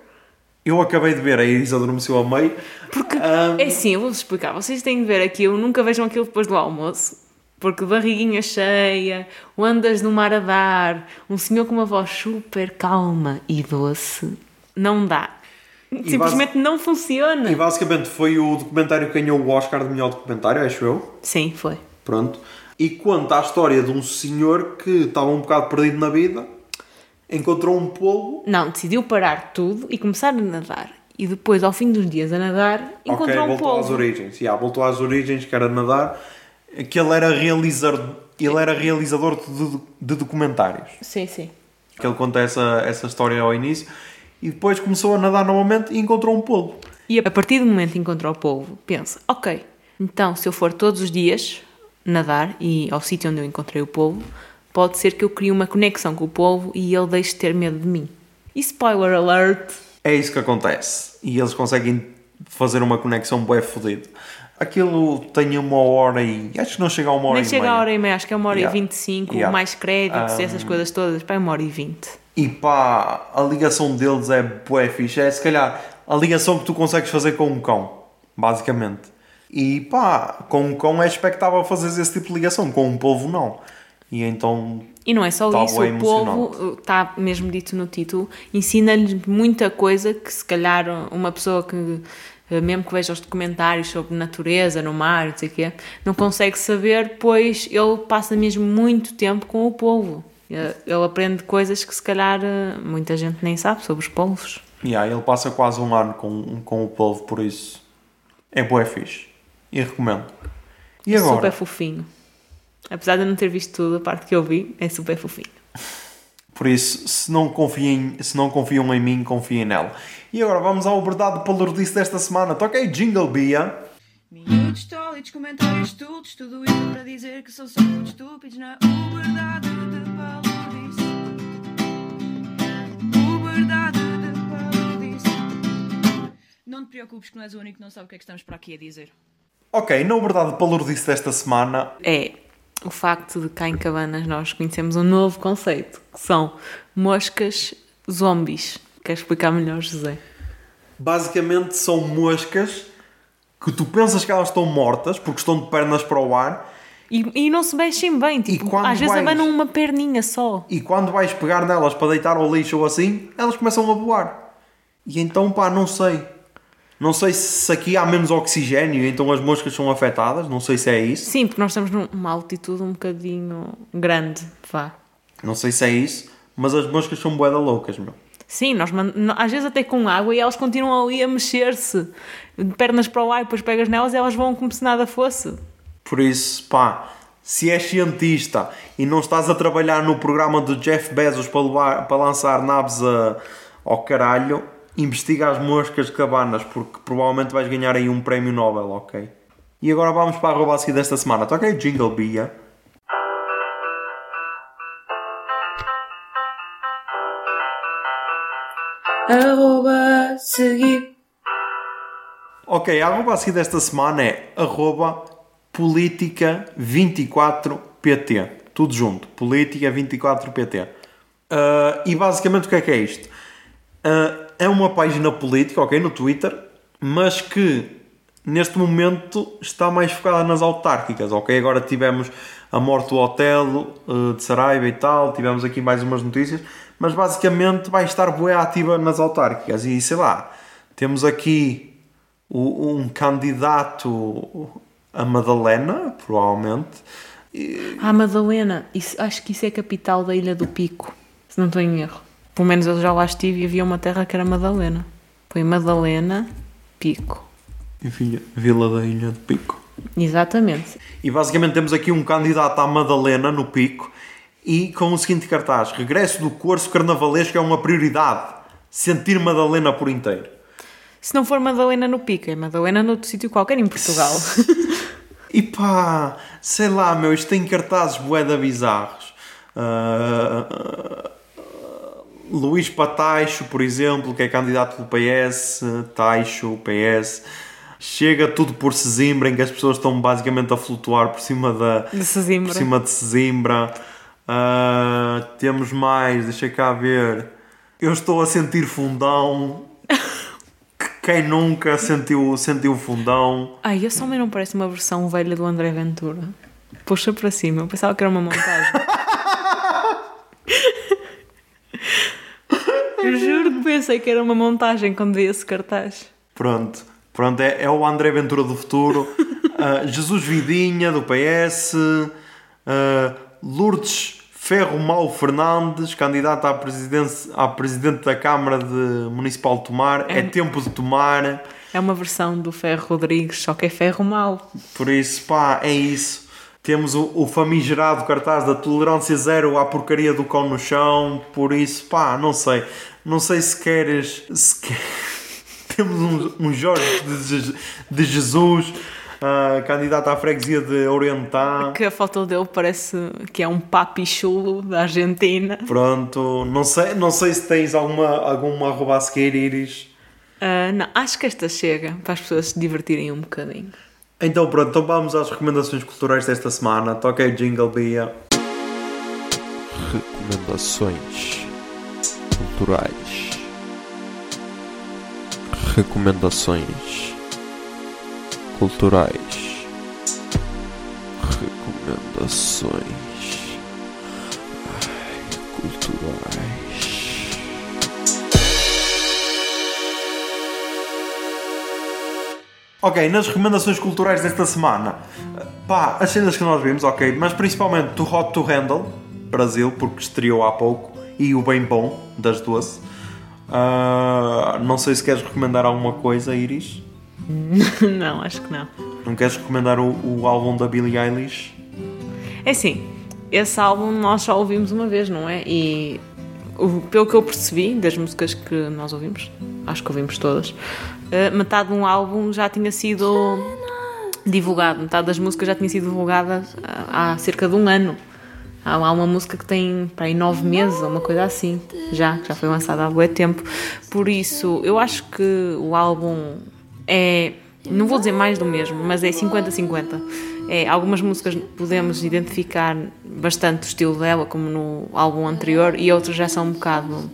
Eu acabei de ver, a Iris adormeceu a meio. Porque, Ahm, é assim, eu vou-vos explicar, vocês têm de ver aquilo, nunca vejam aquilo depois do almoço. Porque barriguinha cheia, ondas no mar a dar, um senhor com uma voz super calma e doce, não dá. Simplesmente não funciona. E basicamente foi o documentário que ganhou o Oscar de melhor documentário, acho eu. Sim, foi. Pronto. E conta a história de um senhor que estava um bocado perdido na vida, encontrou um polvo. Não, decidiu parar tudo e começar a nadar. E depois, ao fim dos dias a nadar, encontrou ok, um voltou às polvo. origens. Yeah, voltou às origens, que era nadar. Que ele era realizador, ele era realizador de, de documentários. Sim, sim. Que ele conta essa, essa história ao início. E depois começou a nadar novamente e encontrou um polvo. E a partir do momento que encontrou o polvo, pensa: ok, então se eu for todos os dias nadar e ao sítio onde eu encontrei o polvo, pode ser que eu crie uma conexão com o polvo e ele deixe de ter medo de mim. E spoiler alert: É isso que acontece. E eles conseguem fazer uma conexão bem fodida. Aquilo tem uma hora e. Acho que não chega a uma hora nem e chega meia. a hora e meia, acho que é uma hora Yeah. e vinte e cinco, mais créditos, Um, essas coisas todas, para uma hora e vinte. E pá, a ligação deles é bué fixe. É se calhar a ligação que tu consegues fazer com um cão, basicamente. E pá, com um cão é expectável fazer esse tipo de ligação, com um polvo não. E então, E não é só Tá isso, o povo, está mesmo dito no título, ensina-lhes muita coisa que se calhar uma pessoa que, mesmo que veja os documentários sobre natureza no mar, não sei o quê, não consegue saber, pois ele passa mesmo muito tempo com o povo. Eh, Ele aprende coisas que se calhar eh, muita gente nem sabe sobre os polvos. yeah, ele passa quase um ano com, com o polvo, por isso é bué fixe. E recomendo. E agora? Super fofinho. Apesar de eu não ter visto tudo, a parte que eu vi é super fofinho. *laughs* Por isso, se não, confiem, se não confiam em mim, confiem nela. E agora vamos ao verdade palurdice desta semana. Toquei Jingle Bia. Minutos tólidos, comentários estúpidos, tudo isso para dizer que são só muito estúpidos na verdade de palurdice. O verdade de palurdice. Não te preocupes que não és o único que não sabe o que é que estamos para aqui a dizer. Ok, na verdade palurdice desta semana É o facto de cá em Cabanas nós conhecemos um novo conceito, que são moscas zombies. Queres explicar melhor, José? basicamente são moscas que tu pensas que elas estão mortas porque estão de pernas para o ar E, e não se mexem bem, tipo, às vezes vais- abanam uma perninha só. e quando vais pegar nelas para deitar ao lixo ou assim, elas começam a voar. E então, pá, não sei. Não sei se aqui há menos oxigênio, então as moscas são afetadas, não sei se é isso. Sim, porque nós estamos numa altitude um bocadinho grande, vá. Não sei se é isso, mas as moscas são boeda loucas, meu. Sim, nós às vezes até com água e elas continuam ali a mexer-se, de pernas para o ar, e depois pegas nelas e elas vão como se nada fosse. Por isso, pá, se és cientista e não estás a trabalhar no programa do Jeff Bezos para, levar- para lançar naves a- ao caralho, investiga as moscas de cabanas, porque provavelmente vais ganhar aí um prémio Nobel, ok? E agora vamos para a arroba a seguir desta semana. Toca Jingle Bia. Arroba seguir. Ok, a arroba a seguir desta semana é arroba política24pt. Tudo junto. Política24pt. Ah, e basicamente o que é que é isto? Ah, é uma página política, ok, no Twitter, mas que neste momento está mais focada nas autárquicas, ok? Agora tivemos a morte do Otelo ah, de Saraiva e tal, tivemos aqui mais umas notícias, mas basicamente vai estar bué ativa nas autárquicas e sei lá, temos aqui um candidato a Madalena, provavelmente, Ah, Madalena, isso- acho que isso é a capital da Ilha do Pico, se não estou em erro. Pelo menos eu já lá estive e havia uma terra que era Madalena. Foi Madalena Pico. enfim, Vila da Ilha de Pico. Exatamente. E basicamente temos aqui um candidato à Madalena no pico e com o seguinte cartaz: regresso do curso carnavalesco é uma prioridade. Sentir Madalena por inteiro. Se não for Madalena no Pico, é Madalena noutro sítio qualquer em Portugal. *laughs* E pá, sei lá, meu, isto tem cartazes boeda bizarros. Ah, Luís Pataixo, por exemplo, que é candidato do PS, Taixo, PS. Chega tudo por Sesimbra, em que as pessoas estão basicamente a flutuar por cima da, De Sesimbra. por cima de Sesimbra. Ah, temos mais, deixa cá ver. Eu estou a sentir fundão. Quem nunca sentiu, sentiu fundão? Ai, esse homem não parece uma versão velha do André Ventura. Puxa para cima, eu pensava que era uma montagem. *laughs* juro que pensei que era uma montagem quando vi esse cartaz. Pronto, pronto é, é o André Ventura do futuro. *laughs* Ah, Jesus Vidinha do PS. ah, Lourdes Ferro Mau Fernandes, candidata à, presidência, à presidente da Câmara de Municipal de Tomar. É, tempo de tomar. É uma versão do Ferro Rodrigues, só que é ferro mau. Por isso, pá, é isso. Temos o, o famigerado cartaz da tolerância zero à porcaria do cão no chão. Por isso, pá, não sei. Não sei se queres. Se quer- *laughs* Temos um, um Jorge de, de Jesus, ah, candidato à freguesia de Orientá. Que a foto dele parece que é um papi chulo da Argentina. Pronto, não sei, não sei se tens alguma, alguma arroba a seguir, Iris. Ah, não, acho que esta chega para as pessoas se divertirem um bocadinho. Então pronto, então vamos às recomendações culturais desta semana. Toca aí Jingle Bia. Recomendações culturais. Recomendações culturais. Recomendações ai, culturais. Ok, nas recomendações culturais desta semana, pá, as cenas que nós vimos, ok, mas principalmente do Hot to Handle, Brasil, porque estreou há pouco, e o Bem Bom, das duas. Ah, não sei se queres recomendar alguma coisa, Iris. *laughs* não, acho que não. Não queres recomendar o, o álbum da Billie Eilish? É assim, esse álbum nós só ouvimos uma vez, não é? E pelo que eu percebi das músicas que nós ouvimos, acho que ouvimos todas, eh, metade de um álbum já tinha sido divulgado, metade das músicas já tinha sido divulgada há, há cerca de um ano. Há lá uma música que tem para aí nove meses, uma coisa assim, já, já foi lançada há muito tempo. Por isso, eu acho que o álbum é, não vou dizer mais do mesmo, mas é 50-50. É, algumas músicas podemos identificar bastante o estilo dela, como no álbum anterior, e outras já são um bocado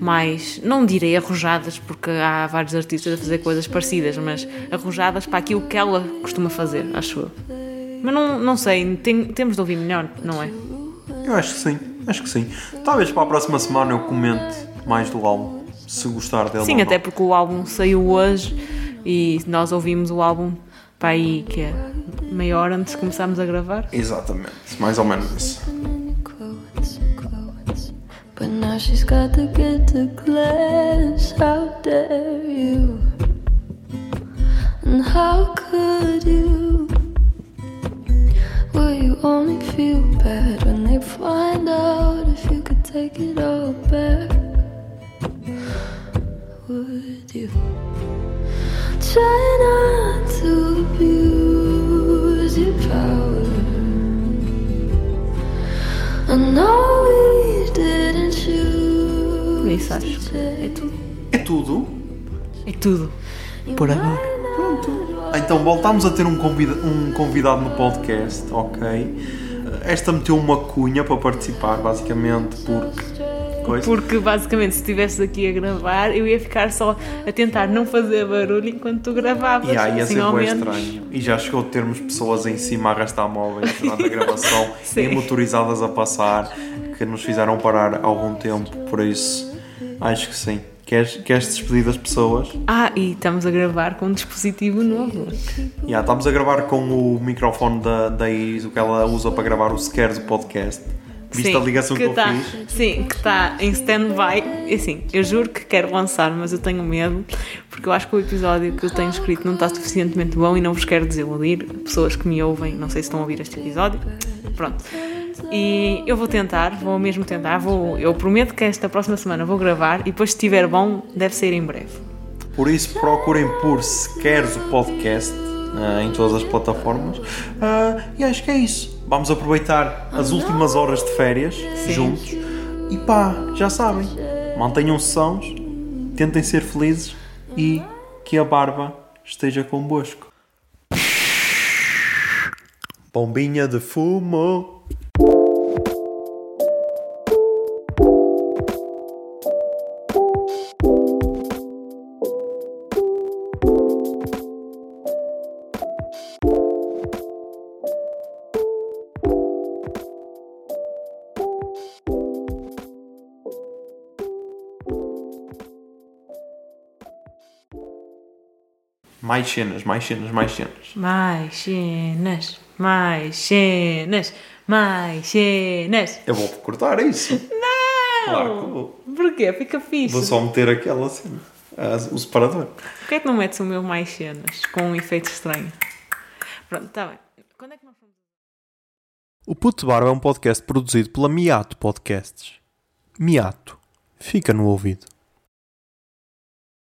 mais, não direi arrojadas, porque há vários artistas a fazer coisas parecidas, mas arrojadas para aquilo que ela costuma fazer, acho eu. Mas não, não sei, tem- temos de ouvir melhor, não é? Eu acho que sim, acho que sim. Talvez para a próxima semana eu comente mais do álbum, se gostar dele. Sim, até porque o álbum saiu hoje e nós ouvimos o álbum para aí que é meia hora antes de começarmos a gravar. Exatamente, mais ou menos isso. But now she's got to get to class. How dare you? And how could you? Will you only feel bad when they find out if you could take it all back? Would you try not to abuse your power? I know we didn't Por isso acho que é tudo. É tudo? É tudo. Por agora. Então voltámos a ter um, convida- um convidado no podcast, ok? Esta meteu uma cunha para participar, basicamente, porque. Coisa. Porque basicamente se estivesse aqui a gravar eu ia ficar só a tentar não fazer barulho enquanto tu gravavas. E aí ia assim, ser bem estranho. E já chegou a termos pessoas em cima a arrastar móveis durante a gravação *laughs* e motorizadas a passar que nos fizeram parar algum tempo, por isso acho que sim. Queres, queres despedir das pessoas? Ah, e estamos a gravar com um dispositivo novo. Já, estamos a gravar com o microfone da, da o que ela usa para gravar o sequer do podcast. Viste a ligação que, eu tá, fiz? Sim, que está em stand-by. E Assim, eu juro que quero lançar, mas eu tenho medo, porque eu acho que o episódio que eu tenho escrito não está suficientemente bom e não vos quero desiludir. Pessoas que me ouvem, não sei se estão a ouvir este episódio. Pronto. E eu vou tentar, vou mesmo tentar. Vou, eu prometo que esta próxima semana vou gravar e depois, se estiver bom, deve sair em breve. Por isso procurem por Sequeres o podcast ah, em todas as plataformas. Ah, e acho que é isso. Vamos aproveitar as últimas horas de férias Sim. juntos. E pá, já sabem. Mantenham-se sãos, tentem ser felizes e que a barba esteja convosco. Bombinha de fumo. Mais cenas, mais cenas, mais cenas. Mais cenas, mais cenas, mais cenas. Eu vou cortar isso. Não! Claro que vou. Porquê? Fica fixe. Vou só meter aquela cena. as- o separador. Porquê é que não metes o meu mais cenas com um efeito estranho? Pronto, está bem. Quando é que nós fomos? O Puto Barba é um podcast produzido pela Miato Podcasts. Miato. Fica no ouvido.